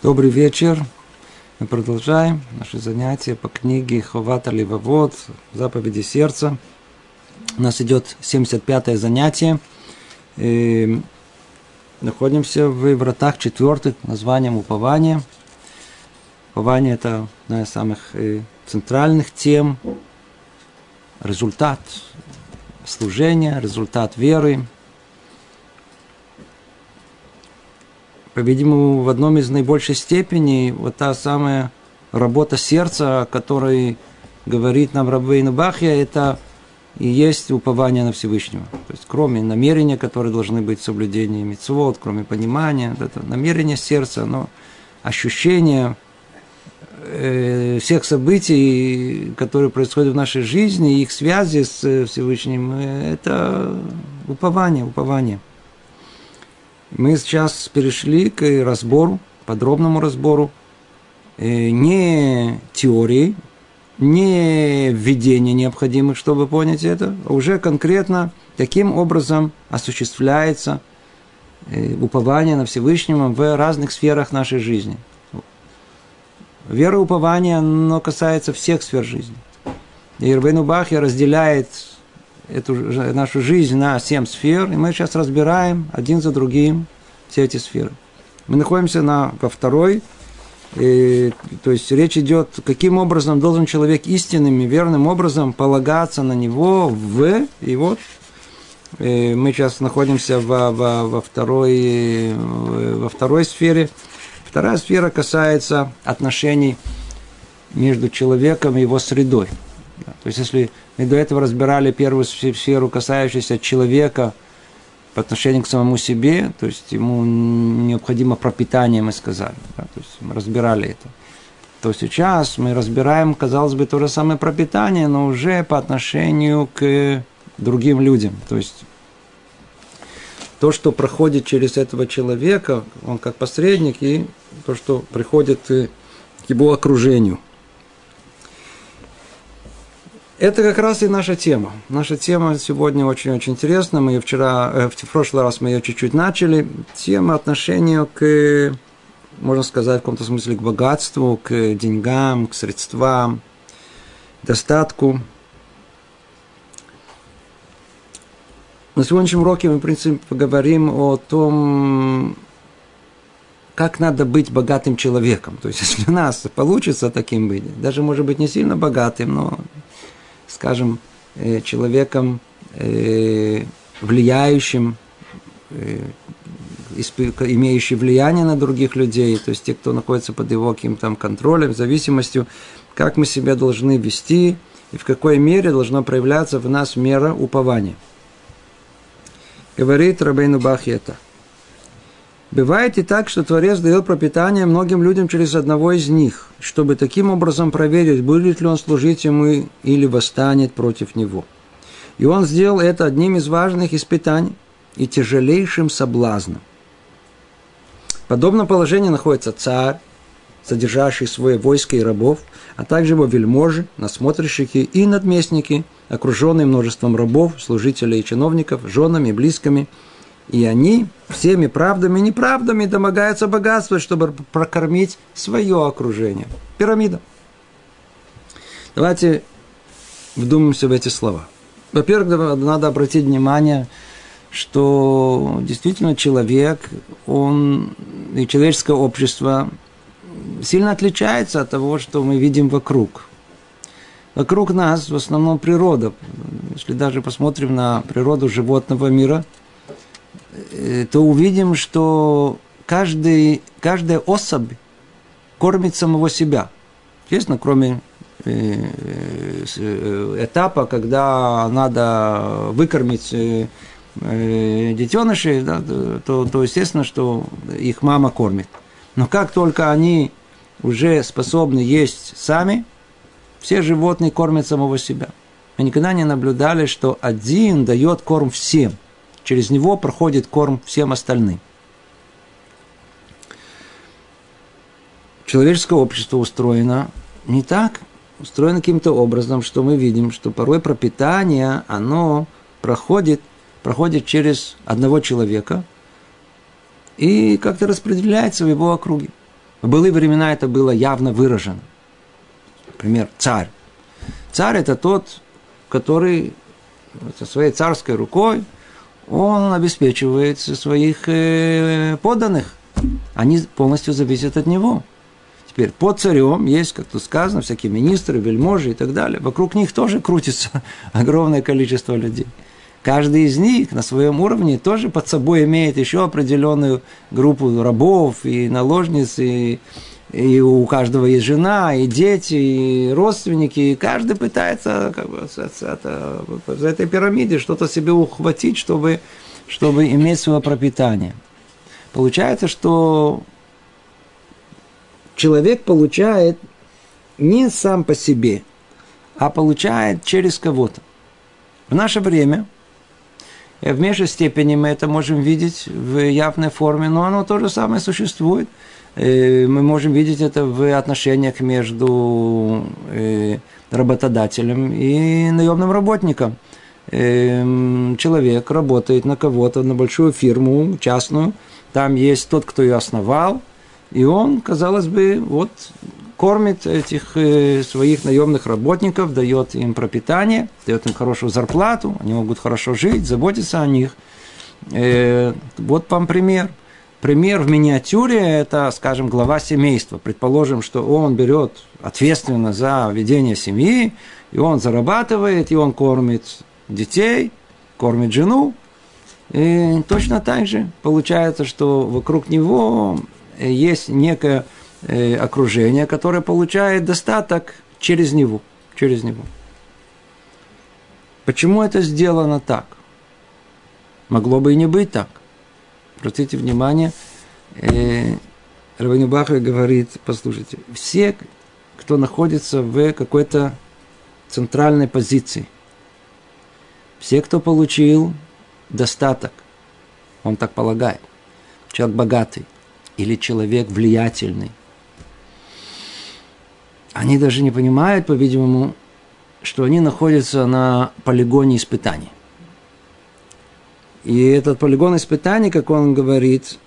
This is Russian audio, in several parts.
Добрый вечер. Мы продолжаем наши занятия по книге Ховата Ливовод, заповеди сердца. У нас идет 75-е занятие. И находимся в вратах четвертых названием упования. Упование – это одна из самых э, центральных тем, результат служения, результат веры – по-видимому, в одном из наибольшей степени вот та самая работа сердца, о которой говорит нам Рабейн Бахья, это и есть упование на Всевышнего. То есть, кроме намерения, которые должны быть соблюдение мецвод, кроме понимания, это намерение сердца, но ощущение э, всех событий, которые происходят в нашей жизни, их связи с Всевышним, э, это упование, упование. Мы сейчас перешли к разбору, подробному разбору э, не теории, не введения необходимых, чтобы понять это, а уже конкретно каким образом осуществляется э, упование на Всевышнего в разных сферах нашей жизни. Вера и упование, оно касается всех сфер жизни. И Ирбейну разделяет эту нашу жизнь на семь сфер, и мы сейчас разбираем один за другим все эти сферы. Мы находимся на, во второй, и, то есть речь идет, каким образом должен человек истинным и верным образом полагаться на него в, и вот и мы сейчас находимся во, во, во, второй, во второй сфере. Вторая сфера касается отношений между человеком и его средой. То есть, если мы до этого разбирали первую сферу, касающуюся человека по отношению к самому себе, то есть ему необходимо пропитание, мы сказали. Да? То есть мы разбирали это. То сейчас мы разбираем, казалось бы, то же самое пропитание, но уже по отношению к другим людям. То есть то, что проходит через этого человека, он как посредник, и то, что приходит к его окружению – это как раз и наша тема. Наша тема сегодня очень-очень интересна. Мы ее вчера, э, в прошлый раз мы ее чуть-чуть начали. Тема отношения к, можно сказать, в каком-то смысле к богатству, к деньгам, к средствам, достатку. На сегодняшнем уроке мы, в принципе, поговорим о том, как надо быть богатым человеком. То есть, если у нас получится таким быть, даже, может быть, не сильно богатым, но скажем, э, человеком э, влияющим, э, имеющий влияние на других людей, то есть те, кто находится под его каким-то контролем, зависимостью, как мы себя должны вести и в какой мере должна проявляться в нас мера упования. Говорит Рабейну Бахета – Бывает и так, что Творец дает пропитание многим людям через одного из них, чтобы таким образом проверить, будет ли он служить ему или восстанет против него. И он сделал это одним из важных испытаний и тяжелейшим соблазном. В подобном положении находится царь, содержащий свое войско и рабов, а также его вельможи, насмотрщики и надместники, окруженные множеством рабов, служителей и чиновников, женами и близкими – и они всеми правдами и неправдами домогаются богатства, чтобы прокормить свое окружение. Пирамида. Давайте вдумаемся в эти слова. Во-первых, надо обратить внимание, что действительно человек, он и человеческое общество сильно отличается от того, что мы видим вокруг. Вокруг нас в основном природа. Если даже посмотрим на природу животного мира – то увидим, что каждый, каждая особь кормит самого себя. Естественно, кроме э, э, этапа, когда надо выкормить детенышей, да, то, то естественно, что их мама кормит. Но как только они уже способны есть сами, все животные кормят самого себя. Мы никогда не наблюдали, что один дает корм всем – Через него проходит корм всем остальным. Человеческое общество устроено не так, устроено каким-то образом, что мы видим, что порой пропитание, оно проходит, проходит через одного человека и как-то распределяется в его округе. В былые времена это было явно выражено. Например, царь. Царь – это тот, который со своей царской рукой он обеспечивает своих э, подданных. Они полностью зависят от него. Теперь под царем есть, как тут сказано, всякие министры, вельможи и так далее. Вокруг них тоже крутится огромное количество людей. Каждый из них на своем уровне тоже под собой имеет еще определенную группу рабов и наложниц, и, и у каждого есть жена, и дети, и родственники, и каждый пытается как бы, это, в этой пирамиде что-то себе ухватить, чтобы, чтобы иметь свое пропитание. Получается, что человек получает не сам по себе, а получает через кого-то. В наше время – и в меньшей степени мы это можем видеть в явной форме, но оно то же самое существует. И мы можем видеть это в отношениях между э, работодателем и наемным работником. Эм, человек работает на кого-то, на большую фирму частную, там есть тот, кто ее основал, и он, казалось бы, вот кормит этих э, своих наемных работников, дает им пропитание, дает им хорошую зарплату, они могут хорошо жить, заботиться о них. Э, вот вам пример. Пример в миниатюре – это, скажем, глава семейства. Предположим, что он берет ответственность за ведение семьи, и он зарабатывает, и он кормит детей, кормит жену. И точно так же получается, что вокруг него есть некая Э, окружение, которое получает достаток через него. Через него. Почему это сделано так? Могло бы и не быть так. Обратите внимание, э, Равин Бахар говорит, послушайте, все, кто находится в какой-то центральной позиции, все, кто получил достаток, он так полагает, человек богатый или человек влиятельный, они даже не понимают, по-видимому, что они находятся на полигоне испытаний. И этот полигон испытаний, как он говорит,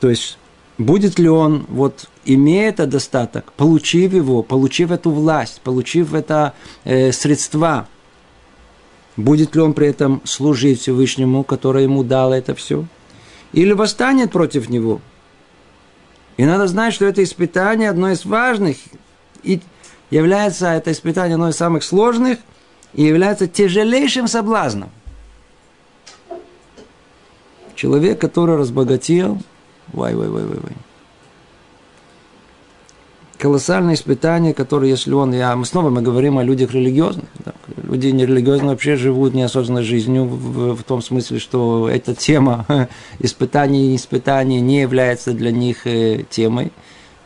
то есть будет ли он, вот имея этот достаток, получив его, получив эту власть, получив это э, средства, будет ли он при этом служить Всевышнему, который ему дал это все, или восстанет против него. И надо знать, что это испытание одно из важных, и является это испытание одно из самых сложных и является тяжелейшим соблазном. Человек, который разбогател, вай, вай, вай, вай, вай. Колоссальное испытание, которое, если он, я, мы снова мы говорим о людях религиозных. Да, люди нерелигиозные вообще живут неосознанной жизнью в, в том смысле, что эта тема испытаний и испытаний не является для них э, темой,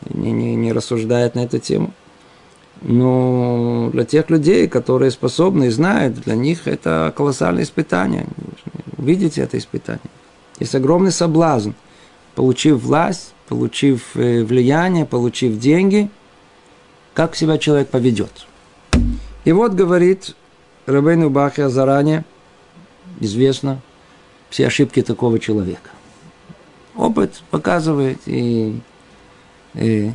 не, не, не рассуждает на эту тему. Но для тех людей, которые способны и знают, для них это колоссальное испытание. Видите это испытание? Есть огромный соблазн. Получив власть, получив э, влияние, получив деньги, как себя человек поведет. И вот говорит Рабейну Бахя заранее, известно, все ошибки такого человека. Опыт показывает и, и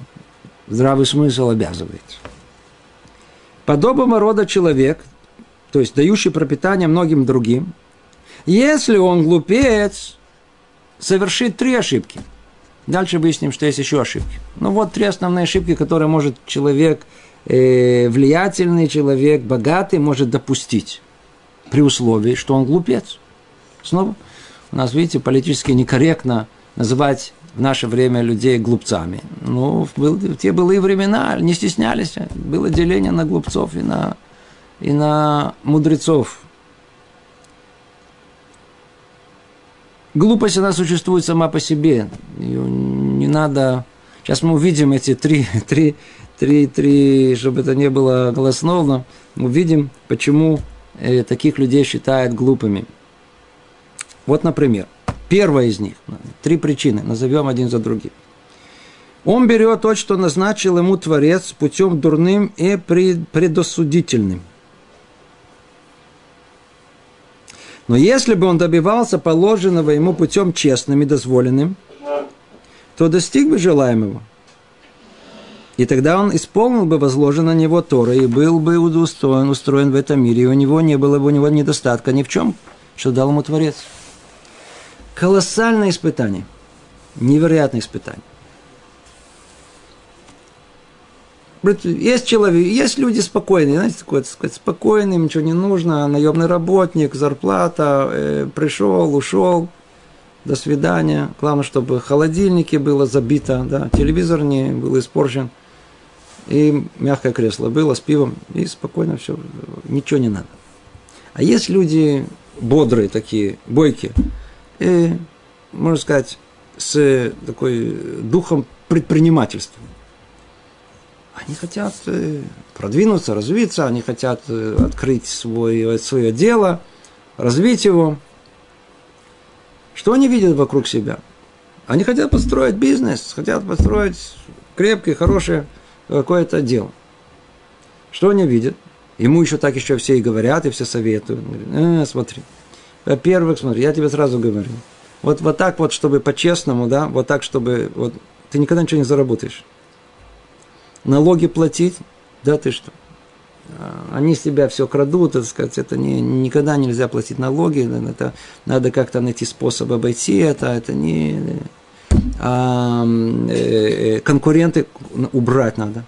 здравый смысл обязывает. Подобного рода человек, то есть дающий пропитание многим другим, если он глупец, совершит три ошибки. Дальше выясним, что есть еще ошибки. Ну вот три основные ошибки, которые может человек, э, влиятельный человек, богатый, может допустить при условии, что он глупец. Снова у нас, видите, политически некорректно называть в наше время людей глупцами. Ну, в те былые времена не стеснялись. Было деление на глупцов и на, и на мудрецов. Глупость, она существует сама по себе. Ее не надо... Сейчас мы увидим эти три, три, три, три, чтобы это не было голословно, мы увидим, почему э, таких людей считают глупыми. Вот, например – Первая из них. Три причины. Назовем один за другим. Он берет то, что назначил ему Творец путем дурным и предосудительным. Но если бы он добивался положенного ему путем честным и дозволенным, то достиг бы желаемого. И тогда он исполнил бы возложено на него Тора и был бы устроен, устроен в этом мире, и у него не было бы у него недостатка ни в чем, что дал ему Творец. Колоссальное испытание. Невероятное испытание. Есть человек, есть люди спокойные, знаете, такой, так сказать, спокойный, ничего не нужно, наемный работник, зарплата, э, пришел, ушел, до свидания. Главное, чтобы в холодильнике было забито, да, телевизор не был испорчен, и мягкое кресло было с пивом, и спокойно все, ничего не надо. А есть люди бодрые такие, бойкие, и, можно сказать, с такой духом предпринимательства. Они хотят э, продвинуться, развиться, они хотят э, открыть свое, свое дело, развить его. Что они видят вокруг себя? Они хотят построить бизнес, хотят построить крепкое, хорошее какое-то дело. Что они видят? Ему еще так еще все и говорят, и все советуют. Э, смотри, во-первых, смотри, я тебе сразу говорю. Вот, вот так вот, чтобы по-честному, да, вот так, чтобы вот, ты никогда ничего не заработаешь налоги платить, да ты что? А, они с тебя все крадут, так сказать, это не, никогда нельзя платить налоги, это надо как-то найти способ обойти это, это не... А, э, э, конкуренты убрать надо.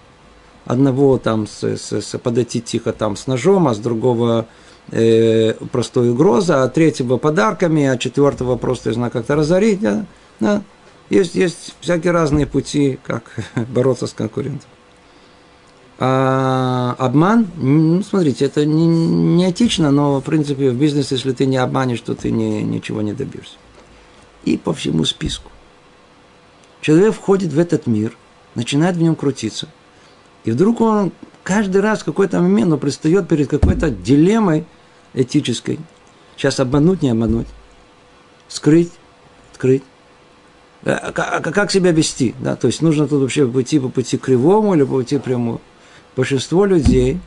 Одного там с, с, с, подойти тихо там с ножом, а с другого э, простой угроза, а третьего подарками, а четвертого просто, я знаю, как-то разорить. Да? Да. Есть, есть всякие разные пути, как бороться с конкурентом. А обман, ну, смотрите, это не, не этично, но, в принципе, в бизнесе, если ты не обманешь, то ты не, ничего не добьешься. И по всему списку. Человек входит в этот мир, начинает в нем крутиться. И вдруг он каждый раз в какой-то момент он предстает перед какой-то дилеммой этической. Сейчас обмануть, не обмануть. Скрыть, открыть. А, а, как себя вести? Да? То есть нужно тут вообще пойти по пути кривому или по пути прямому большинство людей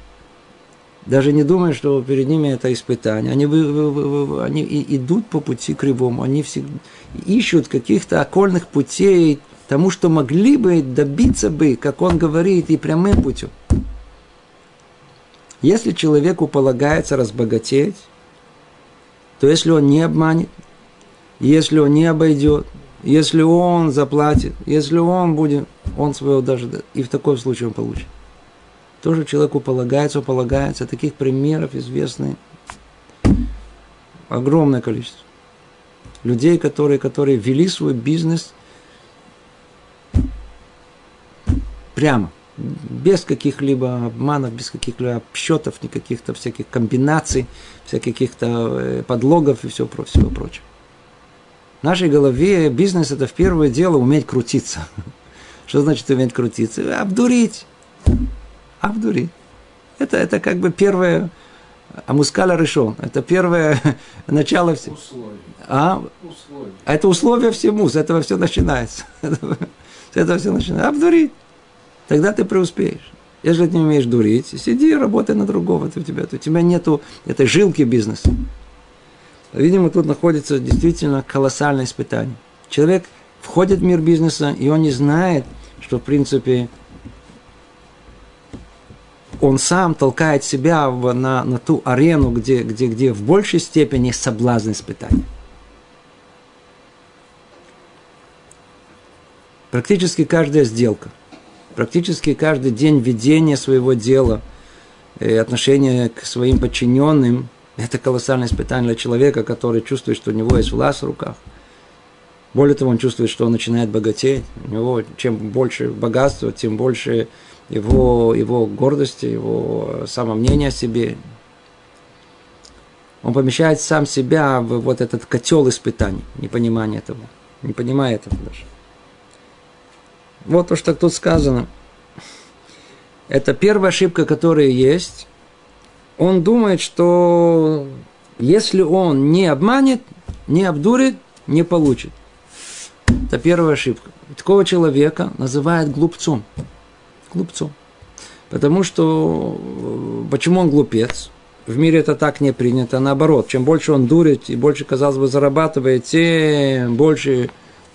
даже не думают, что перед ними это испытание. Они, они идут по пути кривому, они всегда ищут каких-то окольных путей тому, что могли бы добиться бы, как он говорит, и прямым путем. Если человеку полагается разбогатеть, то если он не обманет, если он не обойдет, если он заплатит, если он будет, он своего даже, и в таком случае он получит тоже человеку полагается, полагается. Таких примеров известны огромное количество. Людей, которые, которые вели свой бизнес прямо, без каких-либо обманов, без каких-либо счетов, никаких-то всяких комбинаций, всяких каких-то э, подлогов и все, всего прочего. В нашей голове бизнес – это в первое дело уметь крутиться. Что значит уметь крутиться? Обдурить. Авдури. Это, это как бы первое, Амускаля решен. Это первое начало всего. А? Условия. Это условие всему, с этого все начинается. С этого все начинается. Обдурить. Тогда ты преуспеешь. Если ты не умеешь дурить, сиди и работай на другого. У тебя, у тебя нету этой жилки бизнеса. Видимо, тут находится действительно колоссальное испытание. Человек входит в мир бизнеса, и он не знает, что, в принципе, он сам толкает себя в, на, на ту арену, где, где, где в большей степени соблазн испытания. Практически каждая сделка, практически каждый день ведения своего дела отношения к своим подчиненным – это колоссальное испытание для человека, который чувствует, что у него есть власть в руках. Более того, он чувствует, что он начинает богатеть. У него чем больше богатства, тем больше его, его гордости, его самомнения о себе. Он помещает сам себя в вот этот котел испытаний, непонимание этого, не понимает этого даже. Вот то, что тут сказано. Это первая ошибка, которая есть. Он думает, что если он не обманет, не обдурит, не получит. Это первая ошибка. Такого человека называют глупцом глупцом. Потому что э, почему он глупец? В мире это так не принято, наоборот. Чем больше он дурит и больше, казалось бы, зарабатывает, тем больше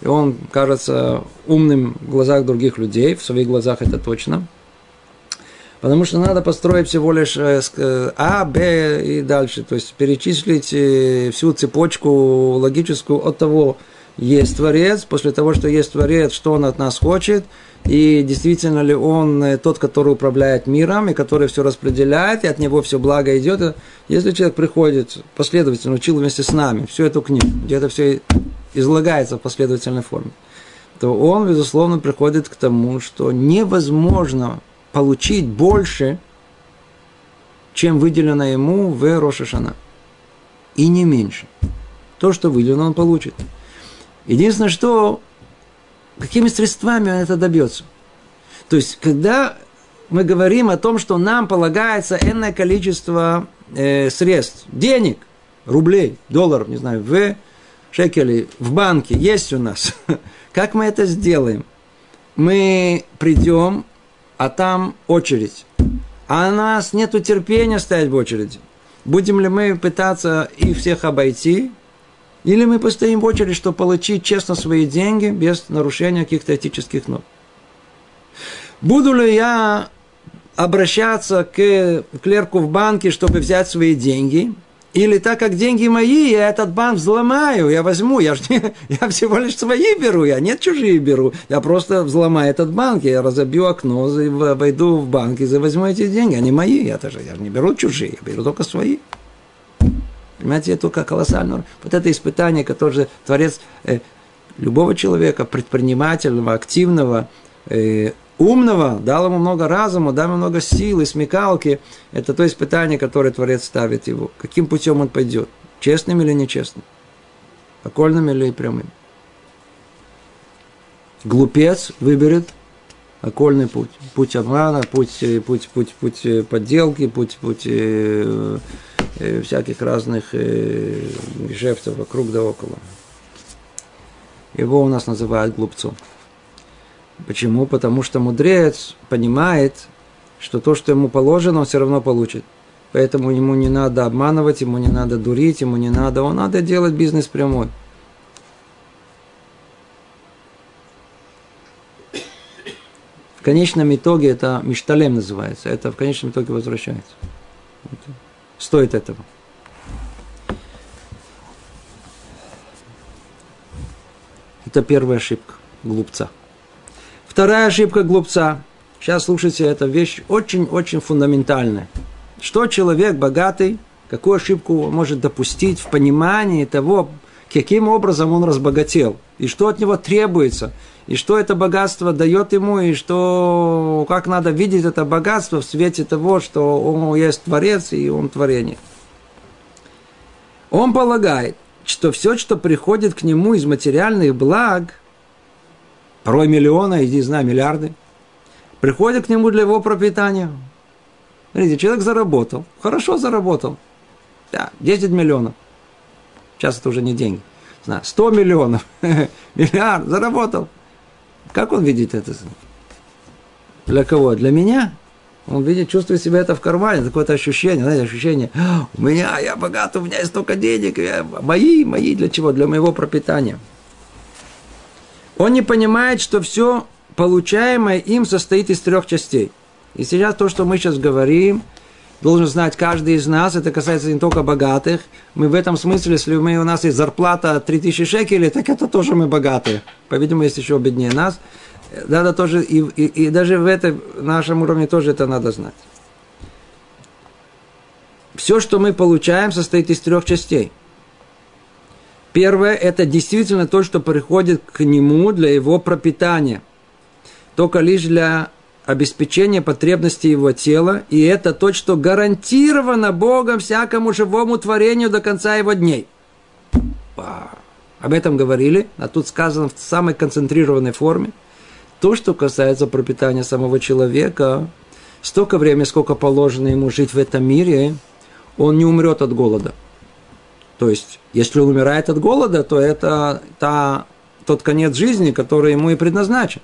он кажется умным в глазах других людей, в своих глазах это точно. Потому что надо построить всего лишь э, э, А, Б и дальше. То есть перечислить всю цепочку логическую от того, есть Творец, после того, что есть Творец, что Он от нас хочет, и действительно ли Он тот, который управляет миром, и который все распределяет, и от Него все благо идет. Если человек приходит последовательно, учил вместе с нами всю эту книгу, где это все излагается в последовательной форме, то он, безусловно, приходит к тому, что невозможно получить больше, чем выделено ему в Рошашана. И не меньше. То, что выделено, он получит. Единственное, что какими средствами он это добьется. То есть, когда мы говорим о том, что нам полагается энное количество э, средств, денег, рублей, долларов, не знаю, в шекелей, в банке есть у нас. Как мы это сделаем? Мы придем а там очередь. А у нас нет терпения стоять в очереди. Будем ли мы пытаться их всех обойти, или мы постоим в очередь, чтобы получить честно свои деньги без нарушения каких-то этических норм. Буду ли я обращаться к клерку в банке, чтобы взять свои деньги – или так как деньги мои, я этот банк взломаю, я возьму, я, ж я всего лишь свои беру, я нет чужие беру. Я просто взломаю этот банк, я разобью окно, войду в банк и возьму эти деньги. Они мои, я, тоже, я же не беру чужие, я беру только свои. Понимаете, это как колоссально. Вот это испытание, которое Творец э, любого человека, предпринимательного, активного, э, умного, дал ему много разума, дал ему много сил и смекалки. Это то испытание, которое Творец ставит его. Каким путем он пойдет? Честным или нечестным? Окольным или прямым? Глупец выберет окольный путь. Путь обмана, путь, путь, путь, путь подделки, путь, путь э, э, всяких разных э, гешефтов вокруг да около. Его у нас называют глупцом. Почему? Потому что мудрец понимает, что то, что ему положено, он все равно получит. Поэтому ему не надо обманывать, ему не надо дурить, ему не надо, он надо делать бизнес прямой. В конечном итоге это мишталем называется. Это в конечном итоге возвращается. Стоит этого. Это первая ошибка глупца. Вторая ошибка глупца. Сейчас слушайте, эта вещь очень-очень фундаментальная. Что человек богатый, какую ошибку может допустить в понимании того, каким образом он разбогател, и что от него требуется, и что это богатство дает ему, и что, как надо видеть это богатство в свете того, что он есть Творец, и он творение. Он полагает, что все, что приходит к нему из материальных благ, порой миллиона, иди знаю, миллиарды, приходят к нему для его пропитания. Смотрите, человек заработал, хорошо заработал. Да, 10 миллионов. Сейчас это уже не деньги. Знаю, 100 миллионов, миллиард, заработал. Как он видит это? Для кого? Для меня? Он видит, чувствует себя это в кармане, такое-то ощущение, знаете, ощущение, у меня, я богат, у меня есть столько денег, я, мои, мои, для чего? Для моего пропитания. Он не понимает, что все получаемое им состоит из трех частей. И сейчас то, что мы сейчас говорим, должен знать каждый из нас, это касается не только богатых. Мы в этом смысле, если мы, у нас есть зарплата 3000 шекелей, так это тоже мы богатые. По-видимому, есть еще беднее нас. Надо тоже, и, и, и даже в этом нашем уровне тоже это надо знать. Все, что мы получаем, состоит из трех частей – Первое – это действительно то, что приходит к нему для его пропитания. Только лишь для обеспечения потребностей его тела, и это то, что гарантировано Богом всякому живому творению до конца его дней. Об этом говорили, а тут сказано в самой концентрированной форме. То, что касается пропитания самого человека, столько времени, сколько положено ему жить в этом мире, он не умрет от голода – то есть, если он умирает от голода, то это та, тот конец жизни, который ему и предназначен.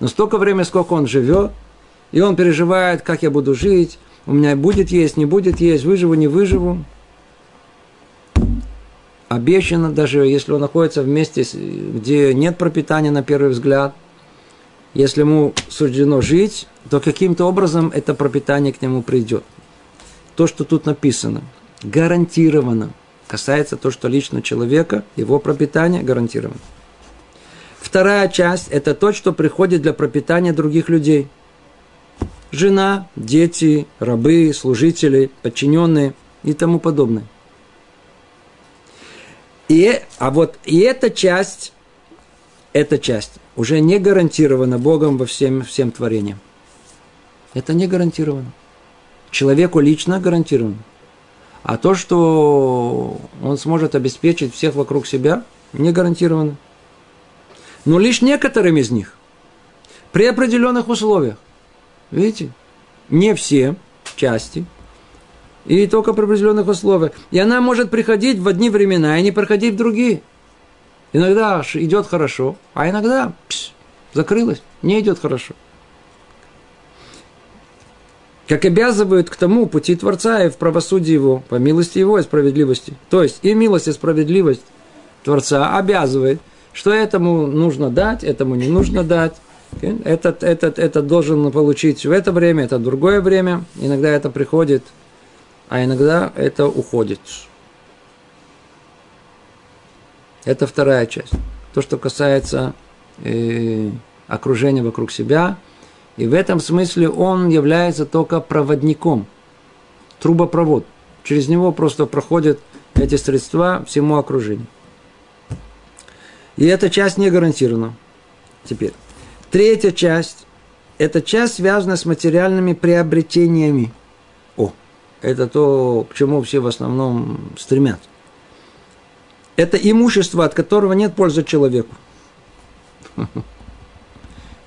Но столько времени, сколько он живет, и он переживает, как я буду жить, у меня будет есть, не будет есть, выживу, не выживу. обещано, даже если он находится в месте, где нет пропитания на первый взгляд, если ему суждено жить, то каким-то образом это пропитание к нему придет. То, что тут написано, гарантированно касается то, что лично человека, его пропитание гарантировано. Вторая часть – это то, что приходит для пропитания других людей. Жена, дети, рабы, служители, подчиненные и тому подобное. И, а вот и эта часть, эта часть уже не гарантирована Богом во всем, всем творениям. Это не гарантировано. Человеку лично гарантировано. А то, что он сможет обеспечить всех вокруг себя, не гарантировано. Но лишь некоторым из них. При определенных условиях. Видите? Не все части. И только при определенных условиях. И она может приходить в одни времена и не проходить в другие. Иногда идет хорошо, а иногда пш, закрылась, не идет хорошо. Как обязывают к тому пути Творца и в правосудии Его, по милости Его и справедливости. То есть и милость и справедливость Творца обязывает, что этому нужно дать, этому не нужно дать. Этот, этот, этот должен получить в это время, это другое время. Иногда это приходит, а иногда это уходит. Это вторая часть. То, что касается э, окружения вокруг себя. И в этом смысле он является только проводником, трубопровод. Через него просто проходят эти средства всему окружению. И эта часть не гарантирована. Теперь. Третья часть – это часть, связанная с материальными приобретениями. О, это то, к чему все в основном стремятся это имущество, от которого нет пользы человеку.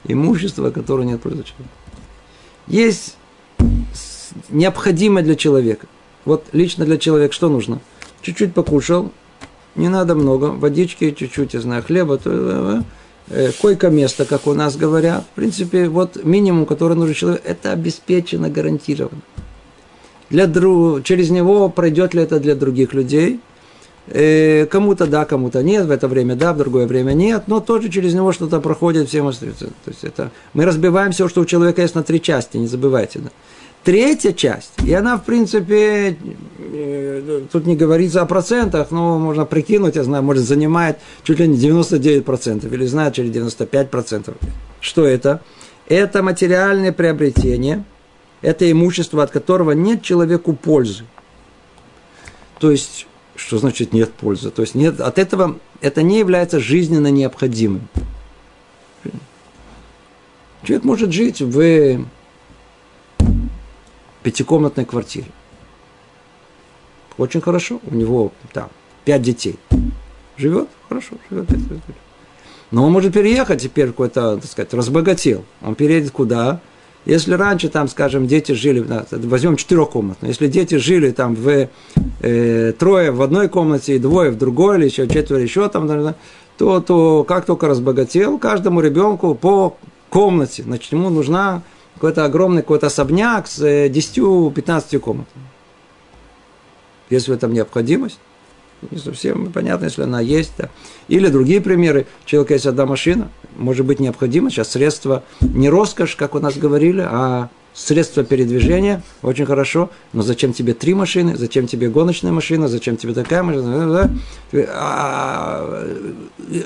Имущество, от которого нет пользы человеку. Есть необходимое для человека. Вот лично для человека что нужно? Чуть-чуть покушал, не надо много, водички, чуть-чуть, я знаю, хлеба, то, э, э, койко-место, как у нас говорят. В принципе, вот минимум, который нужен человеку, это обеспечено, гарантировано. Для друг... Через него пройдет ли это для других людей – Э, кому-то да, кому-то нет, в это время да, в другое время нет, но тоже через него что-то проходит, всем остается. То есть это, мы разбиваем все, что у человека есть на три части, не забывайте. Да. Третья часть, и она, в принципе, э, тут не говорится о процентах, но можно прикинуть, я знаю, может, занимает чуть ли не 99%, или знаю, через 95%. Что это? Это материальное приобретение, это имущество, от которого нет человеку пользы. То есть что значит нет пользы? То есть нет, от этого это не является жизненно необходимым. Человек может жить в пятикомнатной квартире. Очень хорошо. У него там пять детей. Живет хорошо, живет. Но он может переехать теперь какой-то, так сказать, разбогател. Он переедет куда? Если раньше, там, скажем, дети жили, возьмем четырехкомнатную, если дети жили там в э, трое в одной комнате и двое в другой, или еще четверо еще там, то, то как только разбогател, каждому ребенку по комнате, значит, ему нужна какой-то огромный какой-то особняк с 10-15 э, комнатами. Если в этом необходимость, не совсем понятно, если она есть. Да. Или другие примеры. У человека есть одна машина, может быть необходимо. Сейчас средства не роскошь, как у нас говорили, а средства передвижения, очень хорошо, но зачем тебе три машины, зачем тебе гоночная машина, зачем тебе такая машина? А,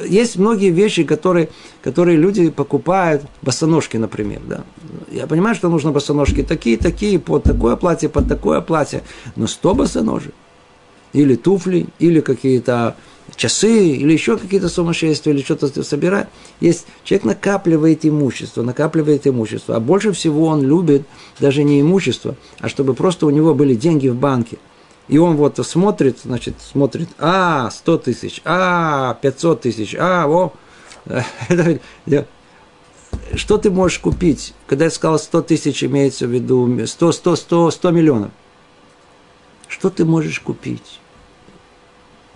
есть многие вещи, которые, которые люди покупают, босоножки, например, да. Я понимаю, что нужно босоножки такие, такие, под такое платье, под такое платье, но 100 босоножек, или туфли, или какие-то часы, или еще какие-то сумасшествия, или что-то собирает. Есть, человек накапливает имущество, накапливает имущество, а больше всего он любит даже не имущество, а чтобы просто у него были деньги в банке. И он вот смотрит, значит, смотрит, а, 100 тысяч, а, 500 тысяч, а, о, что ты можешь купить? Когда я сказал 100 тысяч, имеется в виду 100, 100, 100, 100 миллионов. Что ты можешь купить?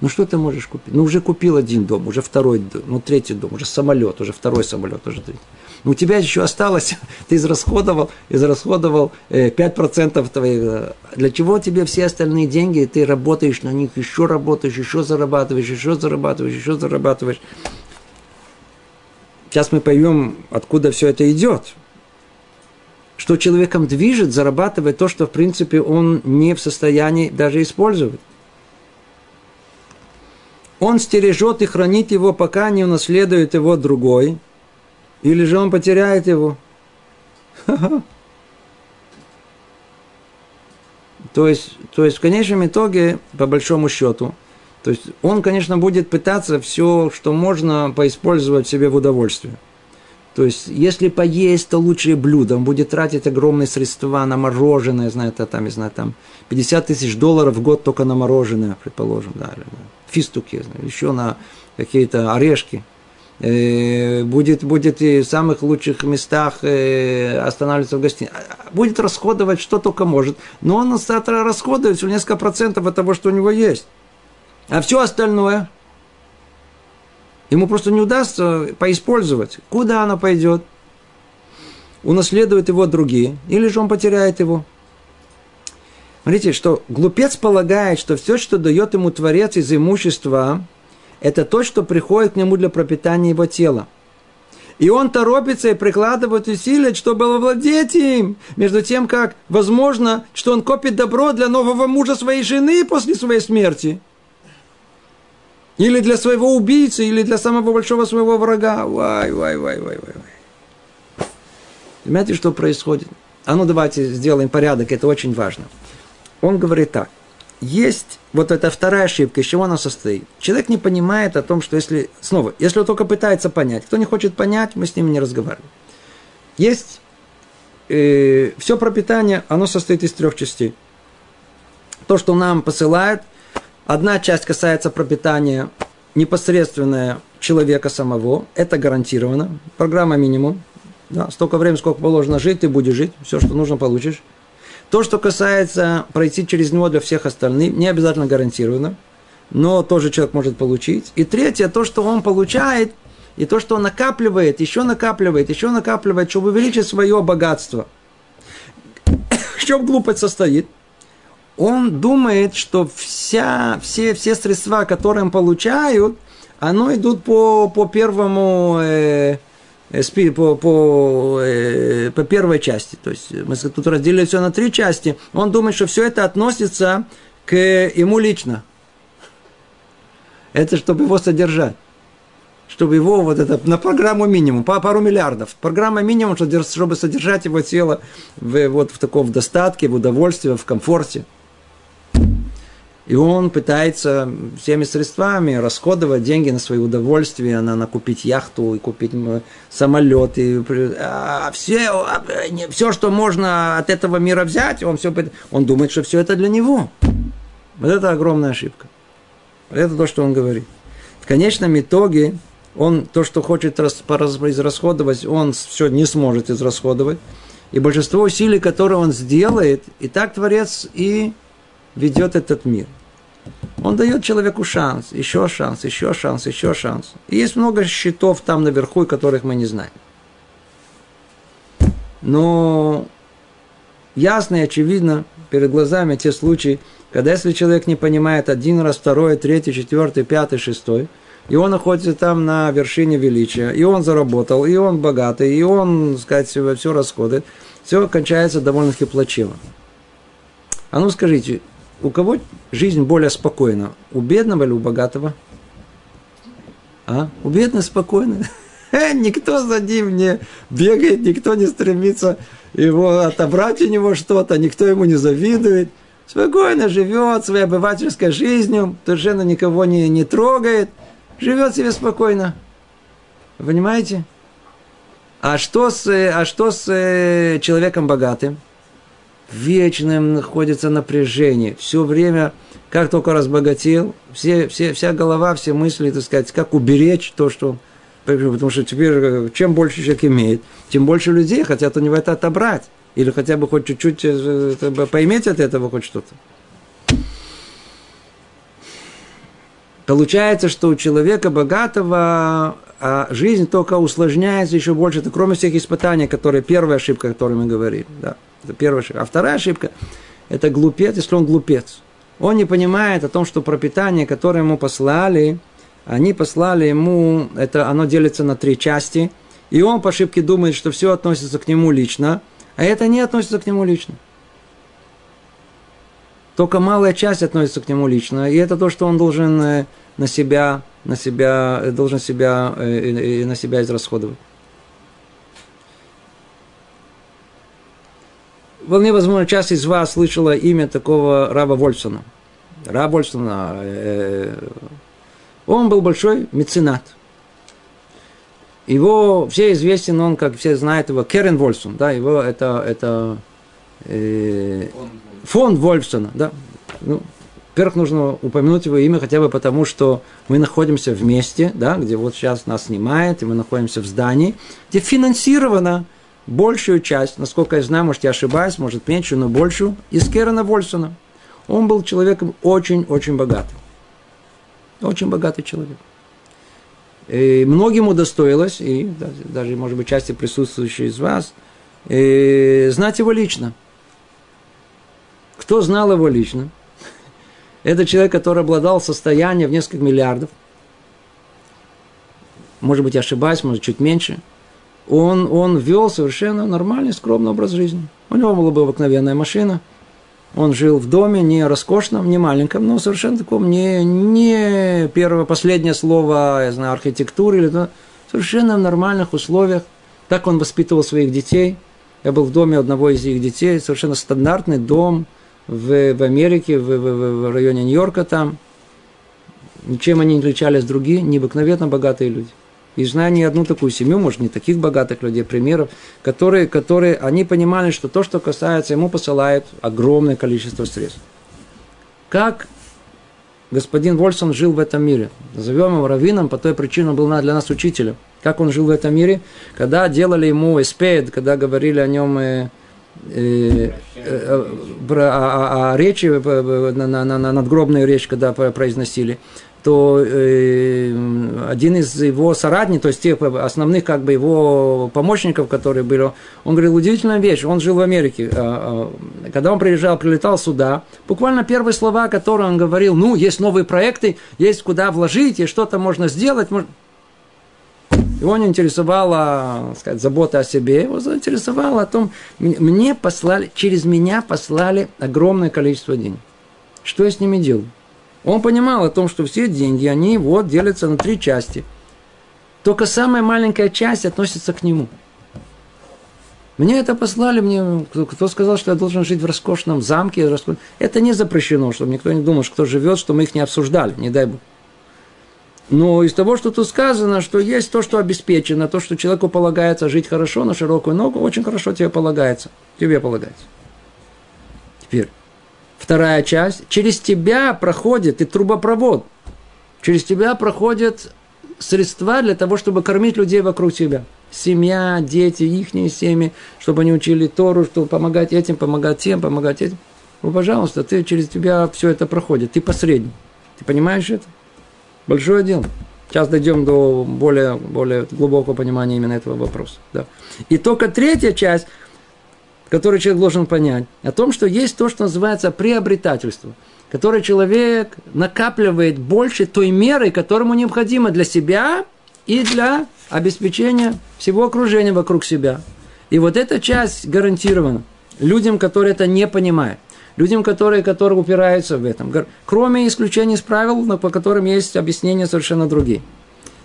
Ну что ты можешь купить? Ну уже купил один дом, уже второй дом, ну третий дом, уже самолет, уже второй самолет, уже третий. Но у тебя еще осталось, ты израсходовал, израсходовал 5% э, твоих. Э, для чего тебе все остальные деньги? Ты работаешь на них, еще работаешь, еще зарабатываешь, еще зарабатываешь, еще зарабатываешь. Сейчас мы поймем, откуда все это идет. Что человеком движет, зарабатывает то, что, в принципе, он не в состоянии даже использовать. Он стережет и хранит его, пока не унаследует его другой – или же он потеряет его. То есть, то есть в конечном итоге, по большому счету, то есть он, конечно, будет пытаться все, что можно, поиспользовать себе в удовольствие. То есть, если поесть, то лучшее блюдо. Он будет тратить огромные средства на мороженое, знаете, там, не знаю, там 50 тысяч долларов в год только на мороженое, предположим, да, или, фистуки, еще на какие-то орешки – Э, будет, будет и в самых лучших местах э, останавливаться в гостинице. Будет расходовать что только может. Но он расходует всего несколько процентов от того, что у него есть. А все остальное ему просто не удастся поиспользовать. Куда оно пойдет? Унаследуют его другие, или же он потеряет его. Смотрите, что глупец полагает, что все, что дает ему Творец из имущества, это то, что приходит к нему для пропитания его тела. И он торопится и прикладывает усилия, чтобы овладеть им. Между тем, как возможно, что он копит добро для нового мужа своей жены после своей смерти. Или для своего убийцы, или для самого большого своего врага. Вай, вай, вай, вай, вай. Понимаете, что происходит? А ну давайте сделаем порядок, это очень важно. Он говорит так есть вот эта вторая ошибка, из чего она состоит. Человек не понимает о том, что если, снова, если он только пытается понять, кто не хочет понять, мы с ним не разговариваем. Есть э, все пропитание, оно состоит из трех частей. То, что нам посылают, одна часть касается пропитания непосредственное человека самого, это гарантированно, программа минимум, да, столько времени, сколько положено жить, ты будешь жить, все, что нужно, получишь. То, что касается пройти через него для всех остальных, не обязательно гарантировано, но тоже человек может получить. И третье, то, что он получает, и то, что он накапливает, еще накапливает, еще накапливает, чтобы увеличить свое богатство. В чем глупость состоит? Он думает, что вся, все, все средства, которые он получают, оно идут по, по первому Э, по, по, э, по первой части. То есть мы тут разделили все на три части. Он думает, что все это относится к ему лично. Это чтобы его содержать. Чтобы его вот это на программу минимум, по пару миллиардов. Программа минимум, чтобы содержать его тело в, вот в таком достатке, в удовольствии, в комфорте. И он пытается всеми средствами расходовать деньги на свои удовольствия, на, на купить яхту и купить самолет. И, а все, а, все, что можно от этого мира взять, он, все, он думает, что все это для него. Вот это огромная ошибка. Это то, что он говорит. В конечном итоге он то, что хочет израсходовать, он все не сможет израсходовать. И большинство усилий, которые он сделает, и так Творец и ведет этот мир. Он дает человеку шанс, еще шанс, еще шанс, еще шанс. И есть много счетов там наверху, которых мы не знаем. Но ясно и очевидно перед глазами те случаи, когда если человек не понимает один раз, второй, третий, четвертый, пятый, шестой, и он находится там на вершине величия, и он заработал, и он богатый, и он, так сказать, все расходует, все кончается довольно-таки плачево. А ну скажите, у кого жизнь более спокойна? У бедного или у богатого? А? У бедного спокойно. Никто за ним не бегает, никто не стремится его отобрать у него что-то, никто ему не завидует. Спокойно живет своей обывательской жизнью, совершенно никого не, не трогает, живет себе спокойно. Понимаете? А что с, а что с э, человеком богатым? Вечном находится напряжение. Все время, как только разбогател, все, все, вся голова, все мысли, так сказать, как уберечь то, что... Потому что теперь, э, чем больше человек имеет, тем больше людей хотят у него это отобрать. Или хотя бы хоть чуть-чуть э, поиметь от этого хоть что-то. Получается, что у человека богатого а жизнь только усложняется еще больше. Это кроме всех испытаний, которые первая ошибка, о которой мы говорили. Да, это первая ошибка. А вторая ошибка – это глупец, если он глупец. Он не понимает о том, что пропитание, которое ему послали, они послали ему, это оно делится на три части, и он по ошибке думает, что все относится к нему лично, а это не относится к нему лично. Только малая часть относится к нему лично, и это то, что он должен э, на себя, на себя, э, должен себя, э, на себя израсходовать. Вполне возможно, часть из вас слышала имя такого раба Вольфсона. Раб Вольфсона, он был большой меценат. Его все известен, он, как все знают его, Керен Вольфсон, да, его это, это э, фонд Вольфсона, да. Ну, во-первых, нужно упомянуть его имя хотя бы потому, что мы находимся в месте, да, где вот сейчас нас снимает, и мы находимся в здании, где финансирована большую часть, насколько я знаю, может, я ошибаюсь, может, меньше, но большую, из Керена Вольсона. Он был человеком очень-очень богатым. Очень богатый человек. И многим удостоилось, и даже, может быть, части присутствующие из вас, знать его лично. Кто знал его лично? Это человек, который обладал состоянием в несколько миллиардов. Может быть, я ошибаюсь, может, чуть меньше. Он, он вел совершенно нормальный, скромный образ жизни. У него была бы обыкновенная машина – он жил в доме не роскошном, не маленьком, но совершенно таком не, не первое, последнее слово, я знаю, архитектуры, или совершенно в нормальных условиях. Так он воспитывал своих детей. Я был в доме одного из их детей, совершенно стандартный дом в, в Америке, в, в, в районе Нью-Йорка там. Ничем они не отличались другие, необыкновенно богатые люди. И знаю не одну такую семью, может, не таких богатых людей, примеров, которые, которые, они понимали, что то, что касается, ему посылают огромное количество средств. Как господин Вольсон жил в этом мире? Назовем его раввином, по той причине он был для нас учителем. Как он жил в этом мире? Когда делали ему эспед, когда говорили о нем э, э, э, о, о, о речи, на, на, на, надгробную речь, когда произносили – то э, один из его соратников, то есть тех основных как бы его помощников, которые были, он говорил удивительную вещь, он жил в Америке, а, а, когда он приезжал, прилетал сюда, буквально первые слова, которые он говорил, ну, есть новые проекты, есть куда вложить, и что-то можно сделать, его не интересовала, сказать, забота о себе, его заинтересовало о том, мне послали, через меня послали огромное количество денег. Что я с ними делаю? Он понимал о том, что все деньги, они вот делятся на три части. Только самая маленькая часть относится к нему. Мне это послали, мне кто сказал, что я должен жить в роскошном замке. Это не запрещено, чтобы никто не думал, что кто живет, что мы их не обсуждали, не дай бог. Но из того, что тут сказано, что есть то, что обеспечено, то, что человеку полагается жить хорошо на широкую ногу, очень хорошо тебе полагается. Тебе полагается. Теперь, Вторая часть. Через тебя проходит и трубопровод. Через тебя проходят средства для того, чтобы кормить людей вокруг себя. Семья, дети, их семьи, чтобы они учили Тору, чтобы помогать этим, помогать тем, помогать этим. Ну, пожалуйста, ты через тебя все это проходит. Ты посредник. Ты понимаешь это? Большое дело. Сейчас дойдем до более, более глубокого понимания именно этого вопроса. Да. И только третья часть – который человек должен понять, о том, что есть то, что называется приобретательство, которое человек накапливает больше той меры, которому необходимо для себя и для обеспечения всего окружения вокруг себя. И вот эта часть гарантирована людям, которые это не понимают. Людям, которые, которые упираются в этом. Кроме исключений из правил, но по которым есть объяснения совершенно другие.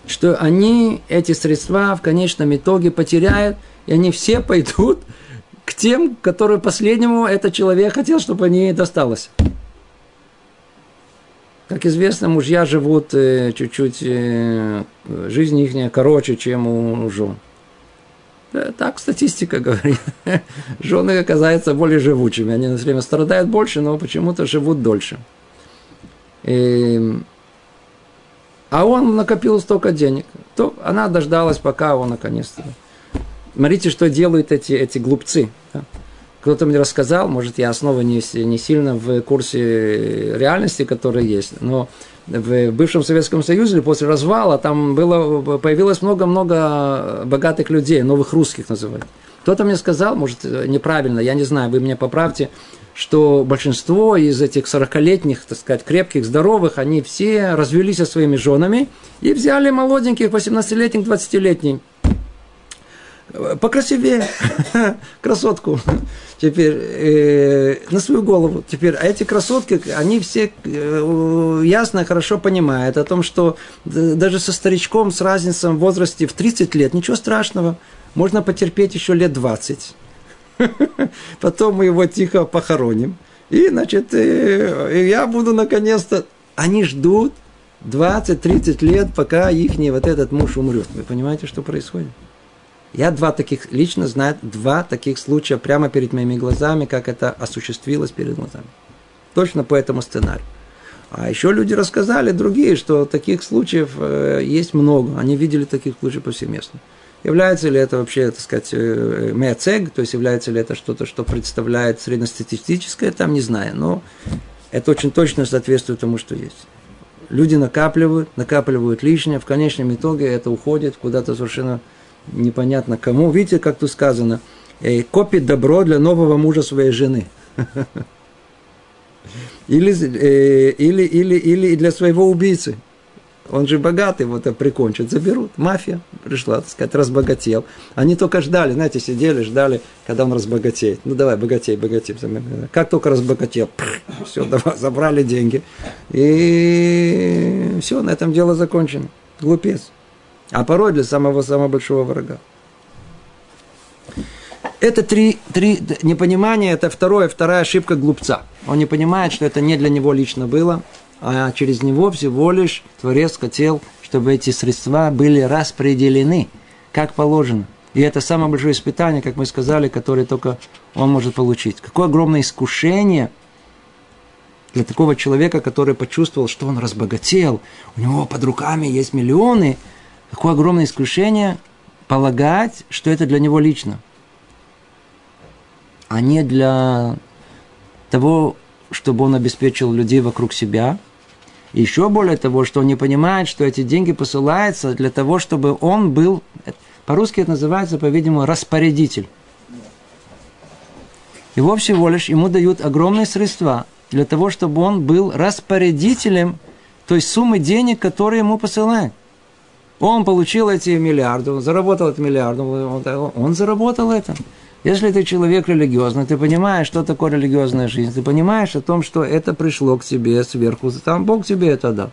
Что они эти средства в конечном итоге потеряют, и они все пойдут к тем, которые последнему этот человек хотел, чтобы они досталось. Как известно, мужья живут э, чуть-чуть, э, жизнь их короче, чем у жен. Так статистика говорит. Жены оказываются более живучими. Они на время страдают больше, но почему-то живут дольше. И... А он накопил столько денег. То она дождалась, пока он наконец-то Смотрите, что делают эти, эти глупцы, да, кто-то мне рассказал, может, я снова не, не сильно в курсе реальности, которая есть, но в бывшем Советском Союзе после развала там было, появилось много-много богатых людей, новых русских называют. Кто-то мне сказал, может, неправильно, я не знаю, вы меня поправьте, что большинство из этих 40-летних, так сказать, крепких, здоровых, они все развелись со своими женами и взяли молоденьких, 18-летних, 20-летних покрасивее, красотку теперь э, на свою голову. Теперь, а эти красотки, они все э, ясно, хорошо понимают о том, что даже со старичком с разницей в возрасте в 30 лет ничего страшного, можно потерпеть еще лет 20. Потом мы его тихо похороним. И, значит, э, я буду наконец-то... Они ждут 20-30 лет, пока их вот этот муж умрет. Вы понимаете, что происходит? Я два таких, лично знаю два таких случая прямо перед моими глазами, как это осуществилось перед глазами. Точно по этому сценарию. А еще люди рассказали другие, что таких случаев э, есть много. Они видели таких случаев повсеместно. Является ли это вообще, так сказать, э, меоцег, то есть является ли это что-то, что представляет среднестатистическое, там не знаю, но это очень точно соответствует тому, что есть. Люди накапливают, накапливают лишнее, в конечном итоге это уходит куда-то совершенно непонятно кому. Видите, как тут сказано, копит добро для нового мужа своей жены. Или, э, или, или, или для своего убийцы. Он же богатый, вот прикончат, заберут. Мафия пришла, так сказать, разбогател. Они только ждали, знаете, сидели, ждали, когда он разбогатеет. Ну давай, богатей, богатей. Как только разбогател, все, давай, забрали деньги. И все, на этом дело закончено. Глупец а порой для самого самого большого врага. Это три, три непонимания, это второе, вторая ошибка глупца. Он не понимает, что это не для него лично было, а через него всего лишь Творец хотел, чтобы эти средства были распределены, как положено. И это самое большое испытание, как мы сказали, которое только он может получить. Какое огромное искушение для такого человека, который почувствовал, что он разбогател, у него под руками есть миллионы – Какое огромное искушение полагать, что это для него лично, а не для того, чтобы он обеспечил людей вокруг себя. И еще более того, что он не понимает, что эти деньги посылаются для того, чтобы он был, по-русски это называется, по-видимому, распорядитель. Его всего лишь ему дают огромные средства для того, чтобы он был распорядителем той суммы денег, которые ему посылают. Он получил эти миллиарды, он заработал эти миллиарды, он заработал это. Если ты человек религиозный, ты понимаешь, что такое религиозная жизнь, ты понимаешь о том, что это пришло к тебе сверху, там Бог тебе это дал.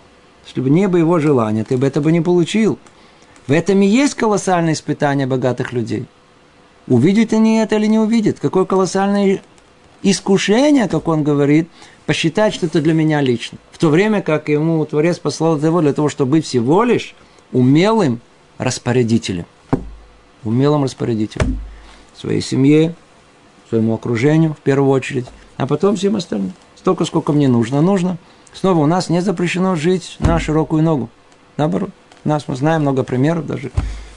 Если бы не было его желания, ты бы это бы не получил. В этом и есть колоссальное испытание богатых людей. Увидят они это или не увидят. Какое колоссальное искушение, как он говорит, посчитать, что это для меня лично. В то время как ему Творец послал его для того, чтобы быть всего лишь умелым распорядителем. Умелым распорядителем. Своей семье, своему окружению в первую очередь, а потом всем остальным. Столько, сколько мне нужно, нужно. Снова у нас не запрещено жить на широкую ногу. Наоборот. Нас мы знаем много примеров даже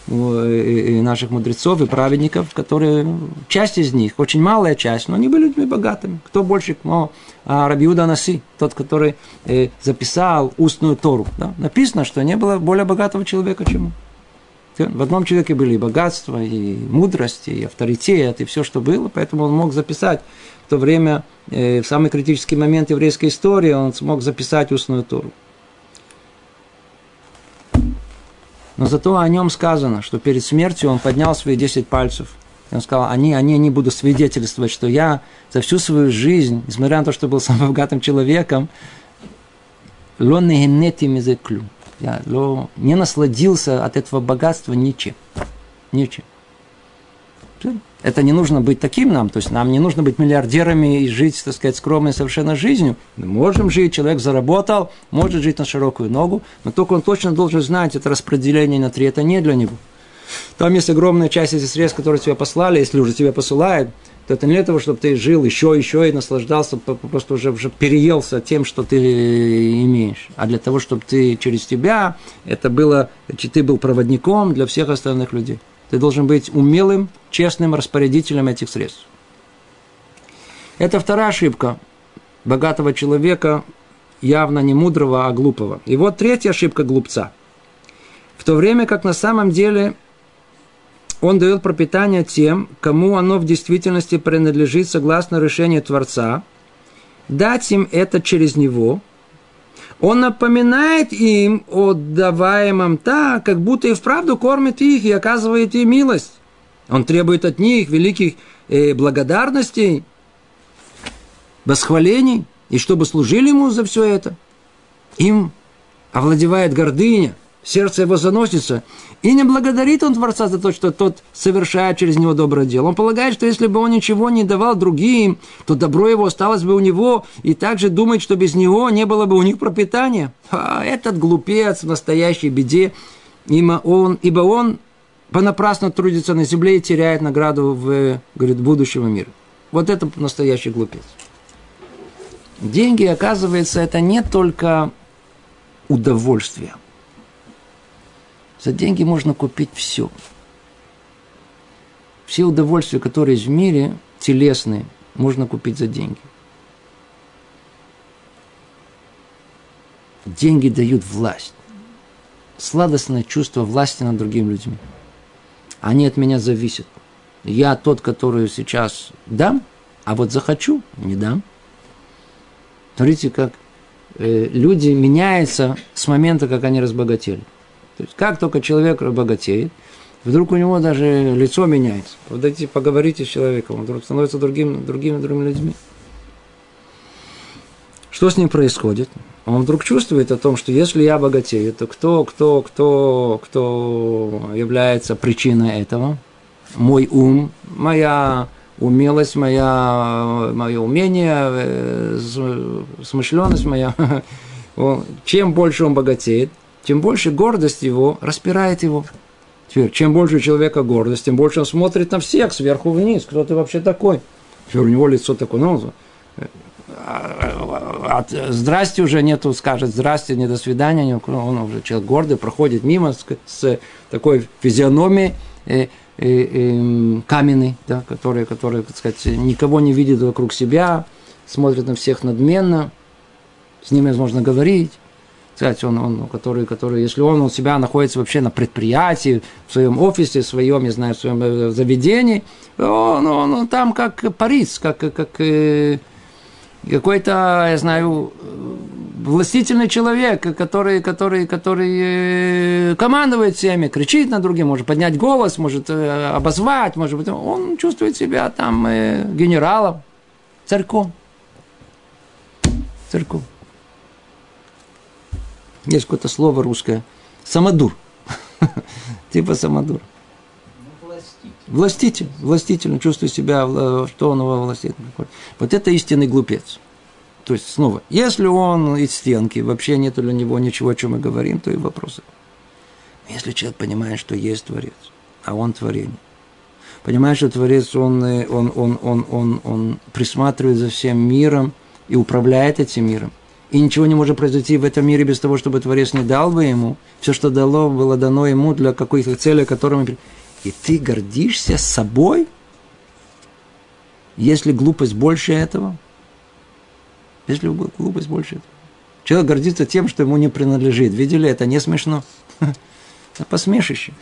и наших мудрецов и праведников, которые, часть из них, очень малая часть, но они были людьми богатыми. Кто больше? Ну, Рабиуда Наси, тот, который э, записал устную Тору. Да? Написано, что не было более богатого человека, чем он. В одном человеке были и богатство, и мудрость, и авторитет, и все, что было, поэтому он мог записать в то время, э, в самый критический момент еврейской истории, он смог записать устную Тору. Но зато о нем сказано, что перед смертью он поднял свои 10 пальцев. И он сказал, они, они не будут свидетельствовать, что я за всю свою жизнь, несмотря на то, что был самым богатым человеком, я не насладился от этого богатства ничем. Ничем. Это не нужно быть таким нам, то есть нам не нужно быть миллиардерами и жить, так сказать, скромной совершенно жизнью. Мы можем жить, человек заработал, может жить на широкую ногу, но только он точно должен знать, это распределение на три, это не для него. Там есть огромная часть этих средств, которые тебя послали, если уже тебя посылают, то это не для того, чтобы ты жил еще, еще и наслаждался, просто уже, уже переелся тем, что ты имеешь, а для того, чтобы ты через тебя, это было, ты был проводником для всех остальных людей. Ты должен быть умелым, честным распорядителем этих средств. Это вторая ошибка богатого человека, явно не мудрого, а глупого. И вот третья ошибка глупца. В то время как на самом деле он дает пропитание тем, кому оно в действительности принадлежит согласно решению Творца, дать им это через него, он напоминает им о даваемом так, как будто и вправду кормит их и оказывает им милость. Он требует от них великих э, благодарностей, восхвалений, и чтобы служили ему за все это. Им овладевает гордыня – сердце его заносится, и не благодарит он Творца за то, что тот совершает через него доброе дело. Он полагает, что если бы он ничего не давал другим, то добро его осталось бы у него, и также думает, что без него не было бы у них пропитания. А этот глупец в настоящей беде, ибо он, ибо он понапрасну трудится на земле и теряет награду в говорит, будущего мира. Вот это настоящий глупец. Деньги, оказывается, это не только удовольствие – за деньги можно купить все. Все удовольствия, которые есть в мире, телесные, можно купить за деньги. Деньги дают власть. Сладостное чувство власти над другими людьми. Они от меня зависят. Я тот, который сейчас дам, а вот захочу, не дам. Смотрите, как э, люди меняются с момента, как они разбогатели. То есть как только человек богатеет, вдруг у него даже лицо меняется. Подойдите, поговорите с человеком, он вдруг становится другим, другими, другими людьми. Что с ним происходит? Он вдруг чувствует о том, что если я богатею, то кто, кто, кто, кто является причиной этого? Мой ум, моя умелость, моя, мое умение, э, смышленность моя. Чем больше он богатеет, тем больше гордость его распирает его. Теперь, чем больше у человека гордость, тем больше он смотрит на всех сверху вниз. Кто ты вообще такой? Теперь у него лицо такое, ну, от здрасте уже нету, скажет здрасте, не до свидания, он уже человек гордый, проходит мимо с, с такой физиономией э, э, э, каменный, да, который, который, так сказать, никого не видит вокруг себя, смотрит на всех надменно, с ними можно говорить сказать, он, он который, который, если он у себя находится вообще на предприятии, в своем офисе, в своем, не знаю, в своем э, заведении, он, он, он там как Парис, как, как э, какой-то, я знаю, властительный человек, который, который, который э, командует всеми, кричит на других, может поднять голос, может обозвать, может быть, он чувствует себя там генералом, царьком. Царьком. Есть какое-то слово русское. Самодур. Типа самодур. Властитель. Властитель. чувствует себя, что он его властитель. Вот это истинный глупец. То есть, снова, если он из стенки, вообще нет для него ничего, о чем мы говорим, то и вопросы. Если человек понимает, что есть Творец, а он творение, понимает, что Творец, он, он, он, он, он, он присматривает за всем миром и управляет этим миром – и ничего не может произойти в этом мире без того, чтобы Творец не дал бы ему. Все, что дало, было дано ему для какой-то цели, которым... И ты гордишься собой? Если глупость больше этого? Если глупость больше этого? Человек гордится тем, что ему не принадлежит. Видели, это не смешно. Это посмешище.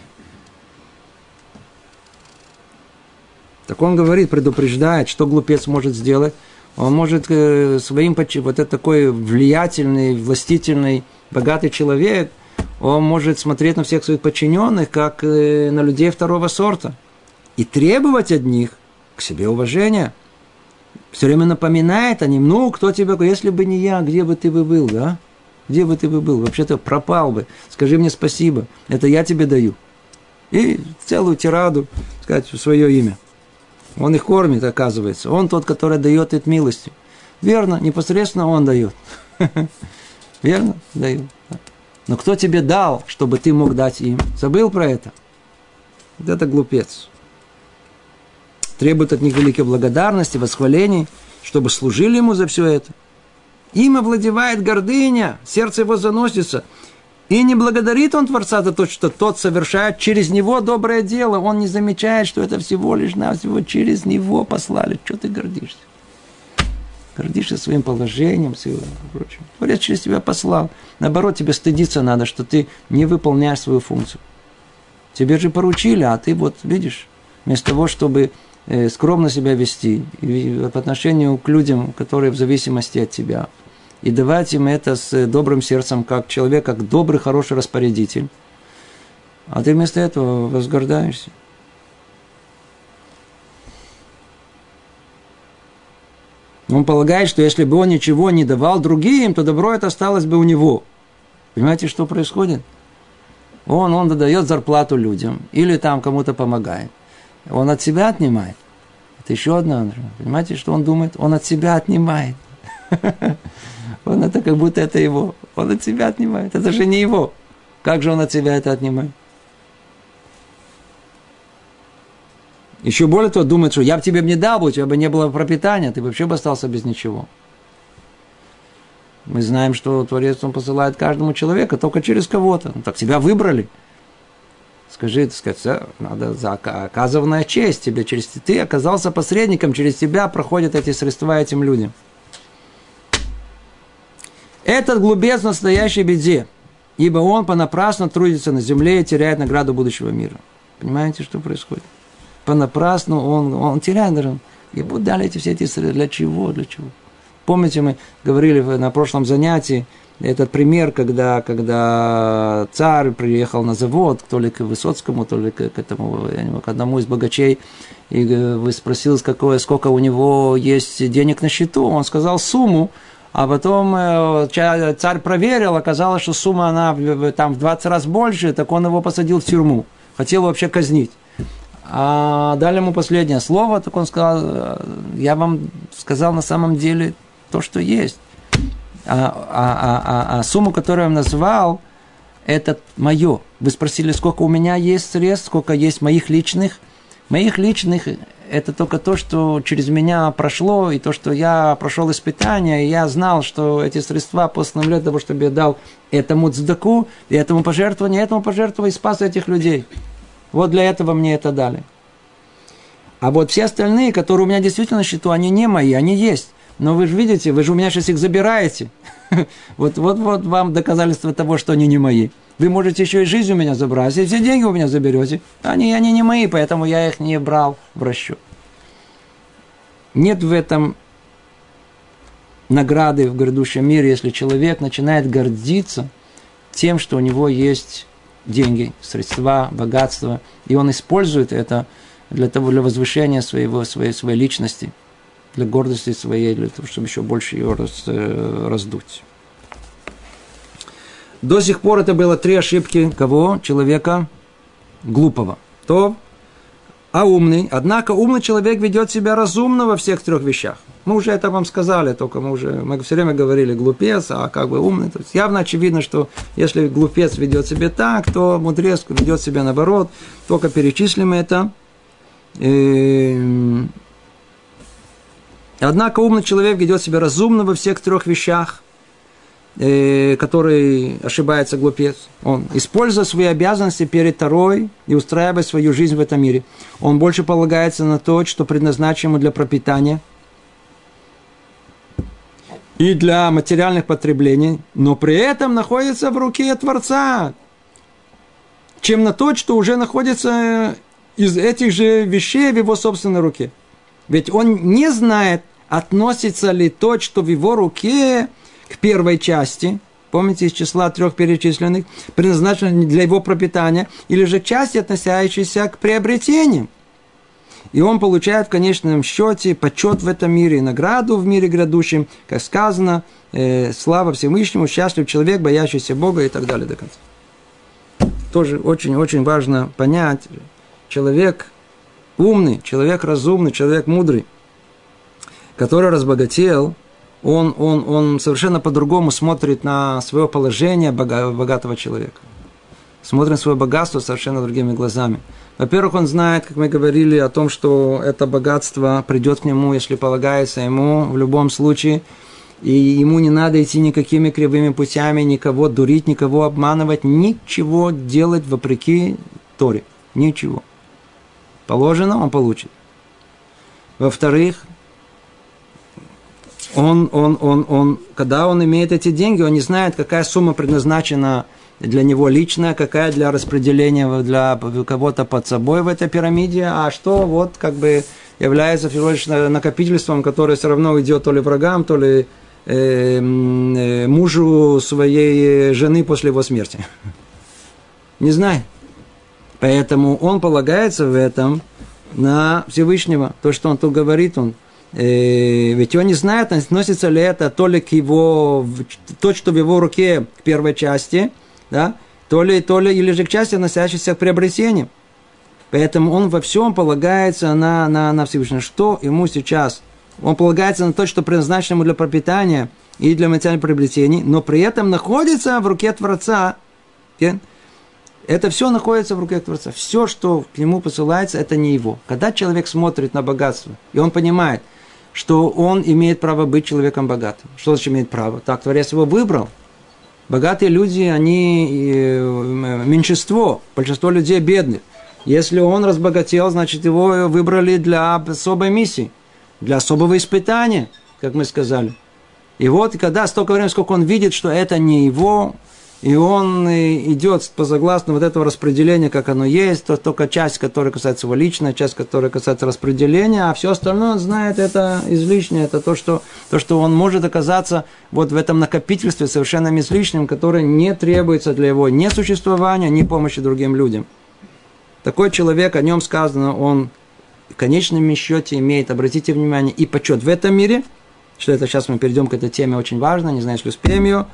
Так он говорит, предупреждает, что глупец может сделать – он может э, своим, вот это такой влиятельный, властительный, богатый человек, он может смотреть на всех своих подчиненных, как э, на людей второго сорта, и требовать от них к себе уважения. Все время напоминает о ним, ну, кто тебе, если бы не я, где бы ты бы был, да? Где бы ты бы был? Вообще-то пропал бы. Скажи мне спасибо. Это я тебе даю. И целую тираду сказать в свое имя. Он их кормит, оказывается. Он тот, который дает их милости. Верно, непосредственно он дает. Верно? Дает. Но кто тебе дал, чтобы ты мог дать им? Забыл про это? Вот это глупец. Требует от них великой благодарности, восхвалений, чтобы служили ему за все это. Им овладевает гордыня, сердце его заносится – и не благодарит он Творца за то, что тот совершает через него доброе дело. Он не замечает, что это всего лишь навсего через него послали. Что ты гордишься? Гордишься своим положением, всем прочим. Творец через тебя послал. Наоборот, тебе стыдиться надо, что ты не выполняешь свою функцию. Тебе же поручили, а ты вот, видишь, вместо того, чтобы э, скромно себя вести и по отношению к людям, которые в зависимости от тебя, и давать им это с добрым сердцем, как человек, как добрый, хороший распорядитель, а ты вместо этого возгордаешься. Он полагает, что если бы он ничего не давал другим, то добро это осталось бы у него. Понимаете, что происходит? Он, он дает зарплату людям или там кому-то помогает. Он от себя отнимает. Это еще одна. Понимаете, что он думает? Он от себя отнимает. Он это как будто это его. Он от себя отнимает. Это же не его. Как же он от себя это отнимает? Еще более того, думает, что я бы тебе не дал, бы, у тебя бы не было пропитания, ты вообще бы остался без ничего. Мы знаем, что Творец Он посылает каждому человеку только через кого-то. Ну, так тебя выбрали. Скажи, так сказать, надо за оказанная честь тебе через ты оказался посредником, через тебя проходят эти средства этим людям. Этот глубец настоящей беде, ибо он понапрасну трудится на земле и теряет награду будущего мира. Понимаете, что происходит? понапрасну, он, он теряет даже. Ему дали эти все эти средства. Для чего? Для чего? Помните, мы говорили на прошлом занятии, этот пример, когда, когда царь приехал на завод, то ли к Высоцкому, то ли к, этому, к одному из богачей, и э, спросил, какое, сколько у него есть денег на счету, он сказал сумму, а потом э, царь проверил, оказалось, что сумма она там в 20 раз больше, так он его посадил в тюрьму. Хотел вообще казнить. А дали ему последнее слово, так он сказал, я вам сказал на самом деле то, что есть. А, а, а, а, а сумму, которую я назвал, это мое. Вы спросили, сколько у меня есть средств, сколько есть моих личных. Моих личных – это только то, что через меня прошло, и то, что я прошел испытание, и я знал, что эти средства посланы для того, чтобы я дал этому цдаку, и этому пожертвованию, этому пожертвованию, и спас этих людей. Вот для этого мне это дали. А вот все остальные, которые у меня действительно на счету, они не мои, они есть. Но вы же видите, вы же у меня сейчас их забираете. Вот, вот, вот вам доказательство того, что они не мои. Вы можете еще и жизнь у меня забрать, и все деньги у меня заберете. Они, они не мои, поэтому я их не брал в расчет. Нет в этом награды в грядущем мире, если человек начинает гордиться тем, что у него есть деньги, средства, богатство, и он использует это для того, для возвышения своего, своей, своей личности, для гордости своей, для того, чтобы еще больше ее раз, э, раздуть. До сих пор это было три ошибки кого? Человека глупого. То а умный. Однако умный человек ведет себя разумно во всех трех вещах. Мы уже это вам сказали, только мы уже, мы все время говорили глупец, а как бы умный. То есть явно очевидно, что если глупец ведет себя так, то мудрец ведет себя наоборот. Только перечислим это. И... Эм, однако умный человек ведет себя разумно во всех трех вещах который ошибается глупец. Он, используя свои обязанности перед второй и устраивая свою жизнь в этом мире, он больше полагается на то, что предназначено ему для пропитания и для материальных потреблений, но при этом находится в руке Творца, чем на то, что уже находится из этих же вещей в его собственной руке. Ведь он не знает, относится ли то, что в его руке – к первой части, помните, из числа трех перечисленных, предназначенных для его пропитания, или же части, относящиеся к приобретениям. И он получает в конечном счете почет в этом мире и награду в мире грядущем, как сказано, э, слава Всевышнему, счастлив человек, боящийся Бога и так далее до конца. Тоже очень-очень важно понять, человек умный, человек разумный, человек мудрый, который разбогател, он, он, он совершенно по-другому смотрит на свое положение богатого человека. Смотрит на свое богатство совершенно другими глазами. Во-первых, он знает, как мы говорили, о том, что это богатство придет к нему, если полагается ему в любом случае. И ему не надо идти никакими кривыми путями, никого дурить, никого обманывать, ничего делать вопреки Торе. Ничего. Положено, он получит. Во-вторых, он, он, он, он, когда он имеет эти деньги, он не знает, какая сумма предназначена для него лично, какая для распределения для кого-то под собой в этой пирамиде, а что вот как бы является всего лишь накопительством, которое все равно идет то ли врагам, то ли э, э, мужу своей жены после его смерти. Не знаю. Поэтому он полагается в этом на Всевышнего. То, что он тут говорит, он ведь он не знает, относится ли это то ли к его, то, что в его руке к первой части, да, то ли, то ли, или же к части, относящейся к приобретению. Поэтому он во всем полагается на, на, на Всевышнего. Что ему сейчас? Он полагается на то, что предназначено ему для пропитания и для материальных приобретений, но при этом находится в руке Творца. Это все находится в руке Творца. Все, что к нему посылается, это не его. Когда человек смотрит на богатство, и он понимает, что он имеет право быть человеком богатым. Что значит имеет право? Так, Творец его выбрал. Богатые люди, они э, меньшинство, большинство людей бедных. Если он разбогател, значит, его выбрали для особой миссии, для особого испытания, как мы сказали. И вот, когда столько времени, сколько он видит, что это не его, и он идет по согласно вот этого распределения, как оно есть, то только часть, которая касается его лично, часть, которая касается распределения, а все остальное он знает, это излишнее, это то, что, то, что он может оказаться вот в этом накопительстве совершенно излишним, которое не требуется для его ни существования, ни помощи другим людям. Такой человек, о нем сказано, он в конечном счете имеет, обратите внимание, и почет в этом мире, что это сейчас мы перейдем к этой теме очень важно, не знаю, если успеем ее,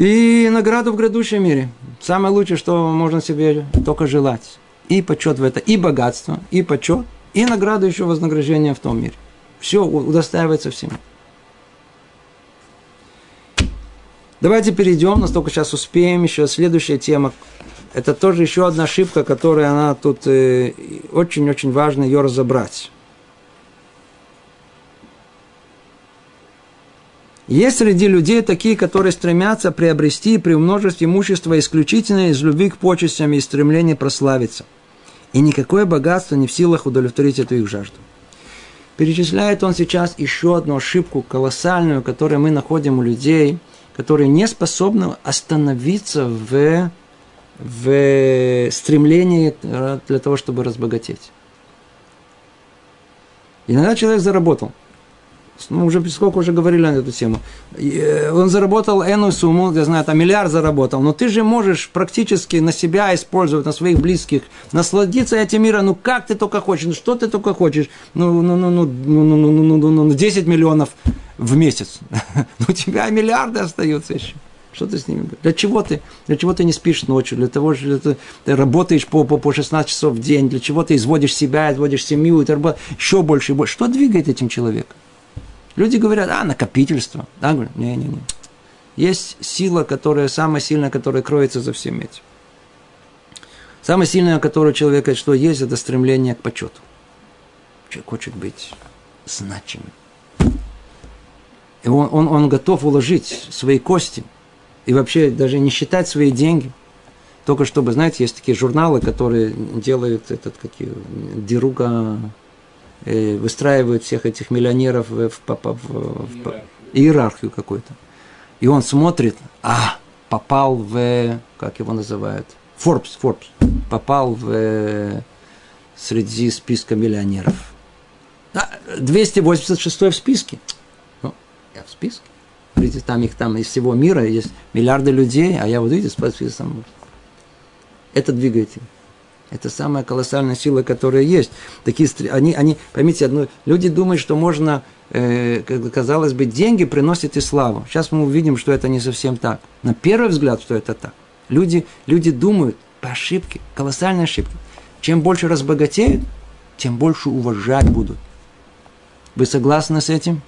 и награду в грядущем мире. Самое лучшее, что можно себе только желать. И почет в это, и богатство, и почет, и награду еще вознаграждение в том мире. Все удостаивается всем. Давайте перейдем, настолько сейчас успеем, еще следующая тема. Это тоже еще одна ошибка, которая она тут э, очень-очень важно ее разобрать. Есть среди людей такие, которые стремятся приобрести и приумножить имущество исключительно из любви к почестям и стремления прославиться. И никакое богатство не в силах удовлетворить эту их жажду. Перечисляет он сейчас еще одну ошибку колоссальную, которую мы находим у людей, которые не способны остановиться в, в стремлении для того, чтобы разбогатеть. Иногда человек заработал – ну, уже сколько уже говорили на эту тему. Э, он заработал энную сумму, я знаю, там миллиард заработал, но ты же можешь практически на себя использовать, на своих близких, насладиться этим миром, ну как ты только хочешь, ну что ты только хочешь, ну, ну, ну, ну, ну, ну, ну, ну, ну, ну 10 миллионов в месяц. Ну, у тебя миллиарды остаются еще. Что ты с ними? Для чего ты? Для чего ты не спишь ночью? Для того, что ты, ты работаешь по, по, по 16 часов в день? Для чего ты изводишь себя, изводишь семью, ты работаешь еще больше и больше? Что двигает этим человеком? Люди говорят, а, накопительство. Да, говорят, не-не-не. Есть сила, которая самая сильная, которая кроется за всем этим. Самое сильное, которое у человека что есть, это стремление к почету. Человек хочет быть значимым. И он, он, он готов уложить свои кости и вообще даже не считать свои деньги. Только чтобы, знаете, есть такие журналы, которые делают этот, какие, деруга выстраивают всех этих миллионеров в, в, в, в, в иерархию какую-то. И он смотрит, а, попал в, как его называют, Forbes, Forbes, попал в среди списка миллионеров. 286 в списке. Ну, я в списке. Видите, там их там из всего мира есть миллиарды людей, а я вот видите, спасибо. Это двигатель. Это самая колоссальная сила, которая есть. Такие, они, они, поймите одно, люди думают, что можно, э, казалось бы, деньги приносят и славу. Сейчас мы увидим, что это не совсем так. На первый взгляд, что это так. Люди, люди думают по ошибке, колоссальной ошибке. Чем больше разбогатеют, тем больше уважать будут. Вы согласны с этим?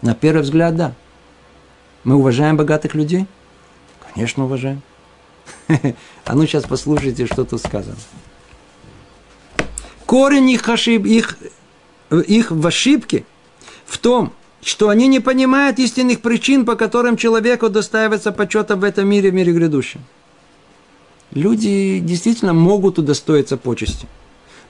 На первый взгляд, да. Мы уважаем богатых людей? Конечно, уважаем. А ну сейчас послушайте, что тут сказано. Корень их, ошиб, их, их в ошибке в том, что они не понимают истинных причин, по которым человеку достаивается почета в этом мире, в мире грядущем. Люди действительно могут удостоиться почести.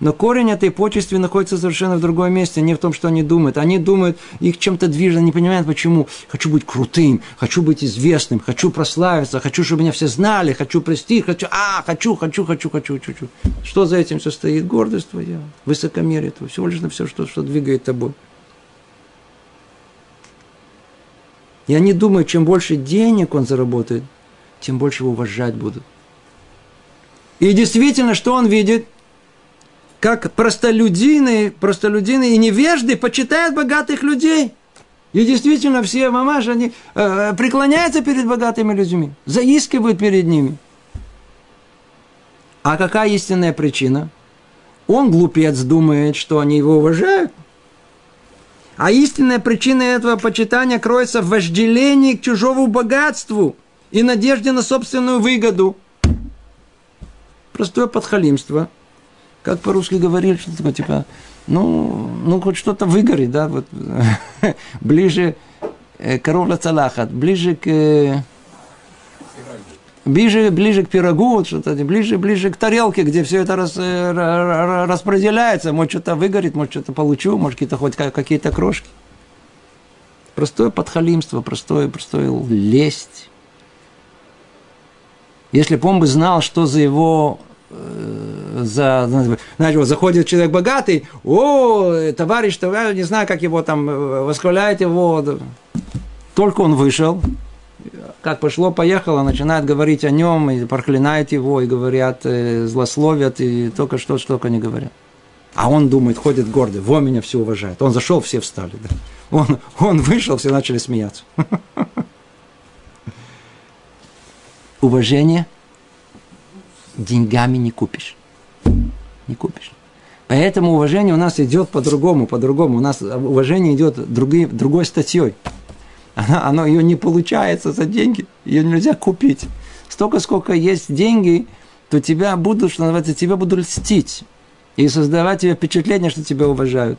Но корень этой почести находится совершенно в другом месте, не в том, что они думают. Они думают, их чем-то движет, они понимают, почему. Хочу быть крутым, хочу быть известным, хочу прославиться, хочу, чтобы меня все знали, хочу престиж, хочу, а, хочу, хочу, хочу, хочу, хочу. Что за этим все стоит? Гордость твоя, высокомерие твое, всего лишь на все, что, что двигает тобой. И они думают, чем больше денег он заработает, тем больше его уважать будут. И действительно, что он видит? Как простолюдины, простолюдины и невежды почитают богатых людей. И действительно, все мамаши, они э, преклоняются перед богатыми людьми, заискивают перед ними. А какая истинная причина? Он, глупец, думает, что они его уважают. А истинная причина этого почитания кроется в вожделении к чужому богатству и надежде на собственную выгоду. Простое подхалимство. Как по-русски говорили, что такое, типа, ну, ну хоть что-то выгорит, да, вот, ближе э, коров цалахат, ближе к ближе, ближе к пирогу, вот что-то, ближе, ближе к тарелке, где все это рас, э, распределяется. Может, что-то выгорит, может, что-то получу, может, какие-то хоть какие-то крошки. Простое подхалимство, простое, простое лесть. Если бы он бы знал, что за его э, за, знаете, вот заходит человек богатый, о, товарищ, товарищ, не знаю, как его там, э, восхваляет его. Только он вышел, как пошло-поехало, начинают говорить о нем, и проклинают его, и говорят, э, злословят, и только что, что только не говорят. А он думает, ходит гордый, во меня все уважают. Он зашел, все встали. Да? Он, он вышел, все начали смеяться. Уважение деньгами не купишь. Не купишь. Поэтому уважение у нас идет по-другому, по-другому. У нас уважение идет другой, другой статьей она, оно, ее не получается за деньги, ее нельзя купить. Столько, сколько есть деньги, то тебя будут, что называется, тебя будут льстить и создавать тебе впечатление, что тебя уважают.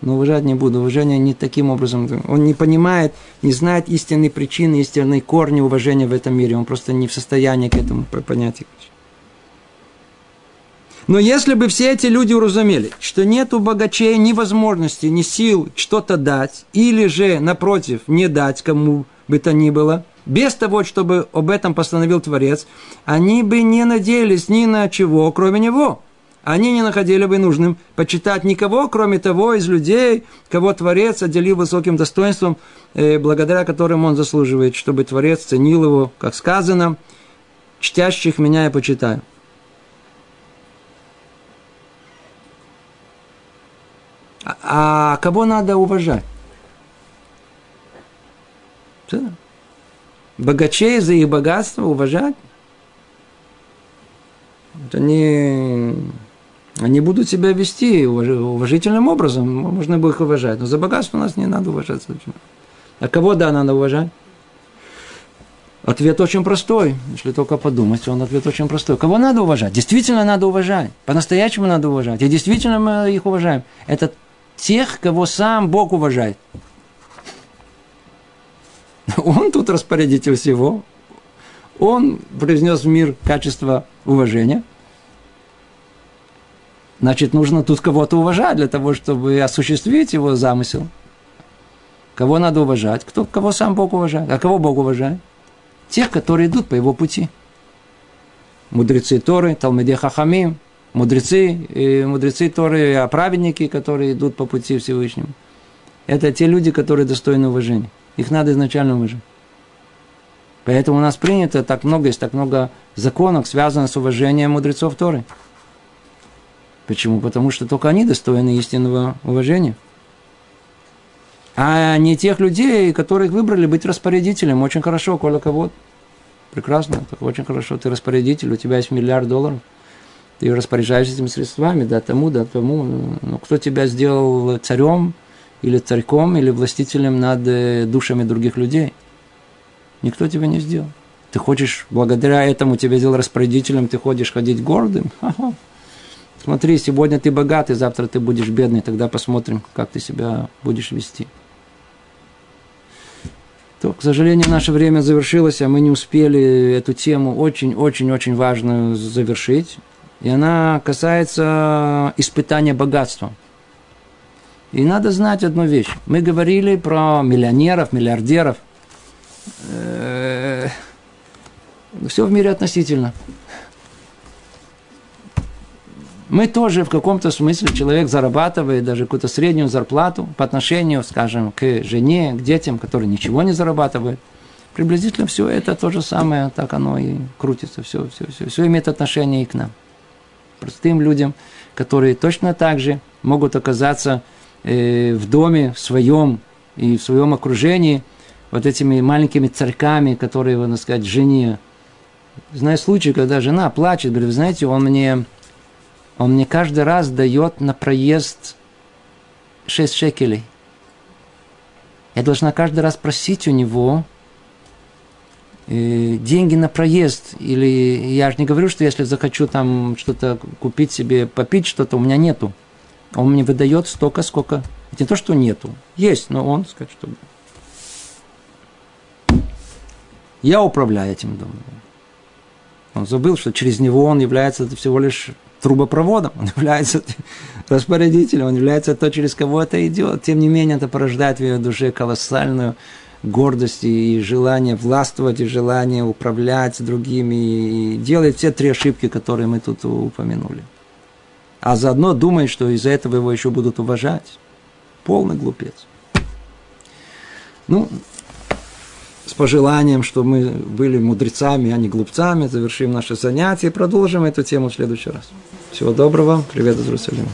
Но уважать не буду. Уважение не таким образом. Он не понимает, не знает истинной причины, истинной корни уважения в этом мире. Он просто не в состоянии к этому понять. Но если бы все эти люди уразумели, что нет у богачей ни возможности, ни сил что-то дать, или же, напротив, не дать кому бы то ни было, без того, чтобы об этом постановил Творец, они бы не надеялись ни на чего, кроме Него. Они не находили бы нужным почитать никого, кроме того из людей, кого Творец отделил высоким достоинством, э, благодаря которым он заслуживает, чтобы Творец ценил его, как сказано, «Чтящих меня я почитаю». А, кого надо уважать? Богачей за их богатство уважать? Не... Они будут себя вести уважительным образом, можно бы их уважать. Но за богатство у нас не надо уважать. А кого, да, надо уважать? Ответ очень простой, если только подумать, он ответ очень простой. Кого надо уважать? Действительно надо уважать. По-настоящему надо уважать. И действительно мы их уважаем. Это тех, кого сам Бог уважает. Он тут распорядитель всего. Он произнес в мир качество уважения. Значит, нужно тут кого-то уважать для того, чтобы осуществить его замысел. Кого надо уважать? Кто, кого сам Бог уважает? А кого Бог уважает? Тех, которые идут по его пути. Мудрецы Торы, Талмеде Хахамим – мудрецы, и мудрецы Торы, а праведники, которые идут по пути Всевышнему. Это те люди, которые достойны уважения. Их надо изначально уважать. Поэтому у нас принято так много, есть так много законов, связанных с уважением мудрецов Торы. Почему? Потому что только они достойны истинного уважения. А не тех людей, которых выбрали быть распорядителем. Очень хорошо, коля кого Прекрасно, очень хорошо. Ты распорядитель, у тебя есть миллиард долларов – ты распоряжаешься этими средствами, да, тому, да, тому. Но кто тебя сделал царем или царьком, или властителем над э, душами других людей? Никто тебя не сделал. Ты хочешь, благодаря этому тебя сделал распорядителем, ты ходишь ходить гордым? Ага. Смотри, сегодня ты богатый, завтра ты будешь бедный, тогда посмотрим, как ты себя будешь вести. То, к сожалению, наше время завершилось, а мы не успели эту тему очень-очень-очень важную завершить. И она касается испытания богатством. И надо знать одну вещь. Мы говорили про миллионеров, миллиардеров. Э, Все в мире относительно. Мы тоже в каком-то смысле человек зарабатывает даже какую-то среднюю зарплату по отношению, скажем, к жене, к детям, которые ничего не зарабатывают. Приблизительно все это то же самое, так оно и крутится, все, все, все, все имеет отношение и к нам. Простым людям, которые точно так же могут оказаться э, в доме в своем и в своем окружении вот этими маленькими царьками, которые, можно сказать, жене. Знаю случай, когда жена плачет, говорит, вы знаете, он мне он мне каждый раз дает на проезд 6 шекелей. Я должна каждый раз просить у него деньги на проезд. Или я же не говорю, что если захочу там что-то купить себе, попить что-то, у меня нету. Он мне выдает столько, сколько. Это не то, что нету. Есть, но он скажет, что... Я управляю этим домом. Он забыл, что через него он является всего лишь трубопроводом, он является распорядителем, он является то, через кого это идет. Тем не менее, это порождает в ее душе колоссальную гордость и желание властвовать, и желание управлять другими, и делать все три ошибки, которые мы тут упомянули. А заодно думает, что из-за этого его еще будут уважать. Полный глупец. Ну, с пожеланием, что мы были мудрецами, а не глупцами, завершим наше занятие и продолжим эту тему в следующий раз. Всего доброго, привет из Иерусалима.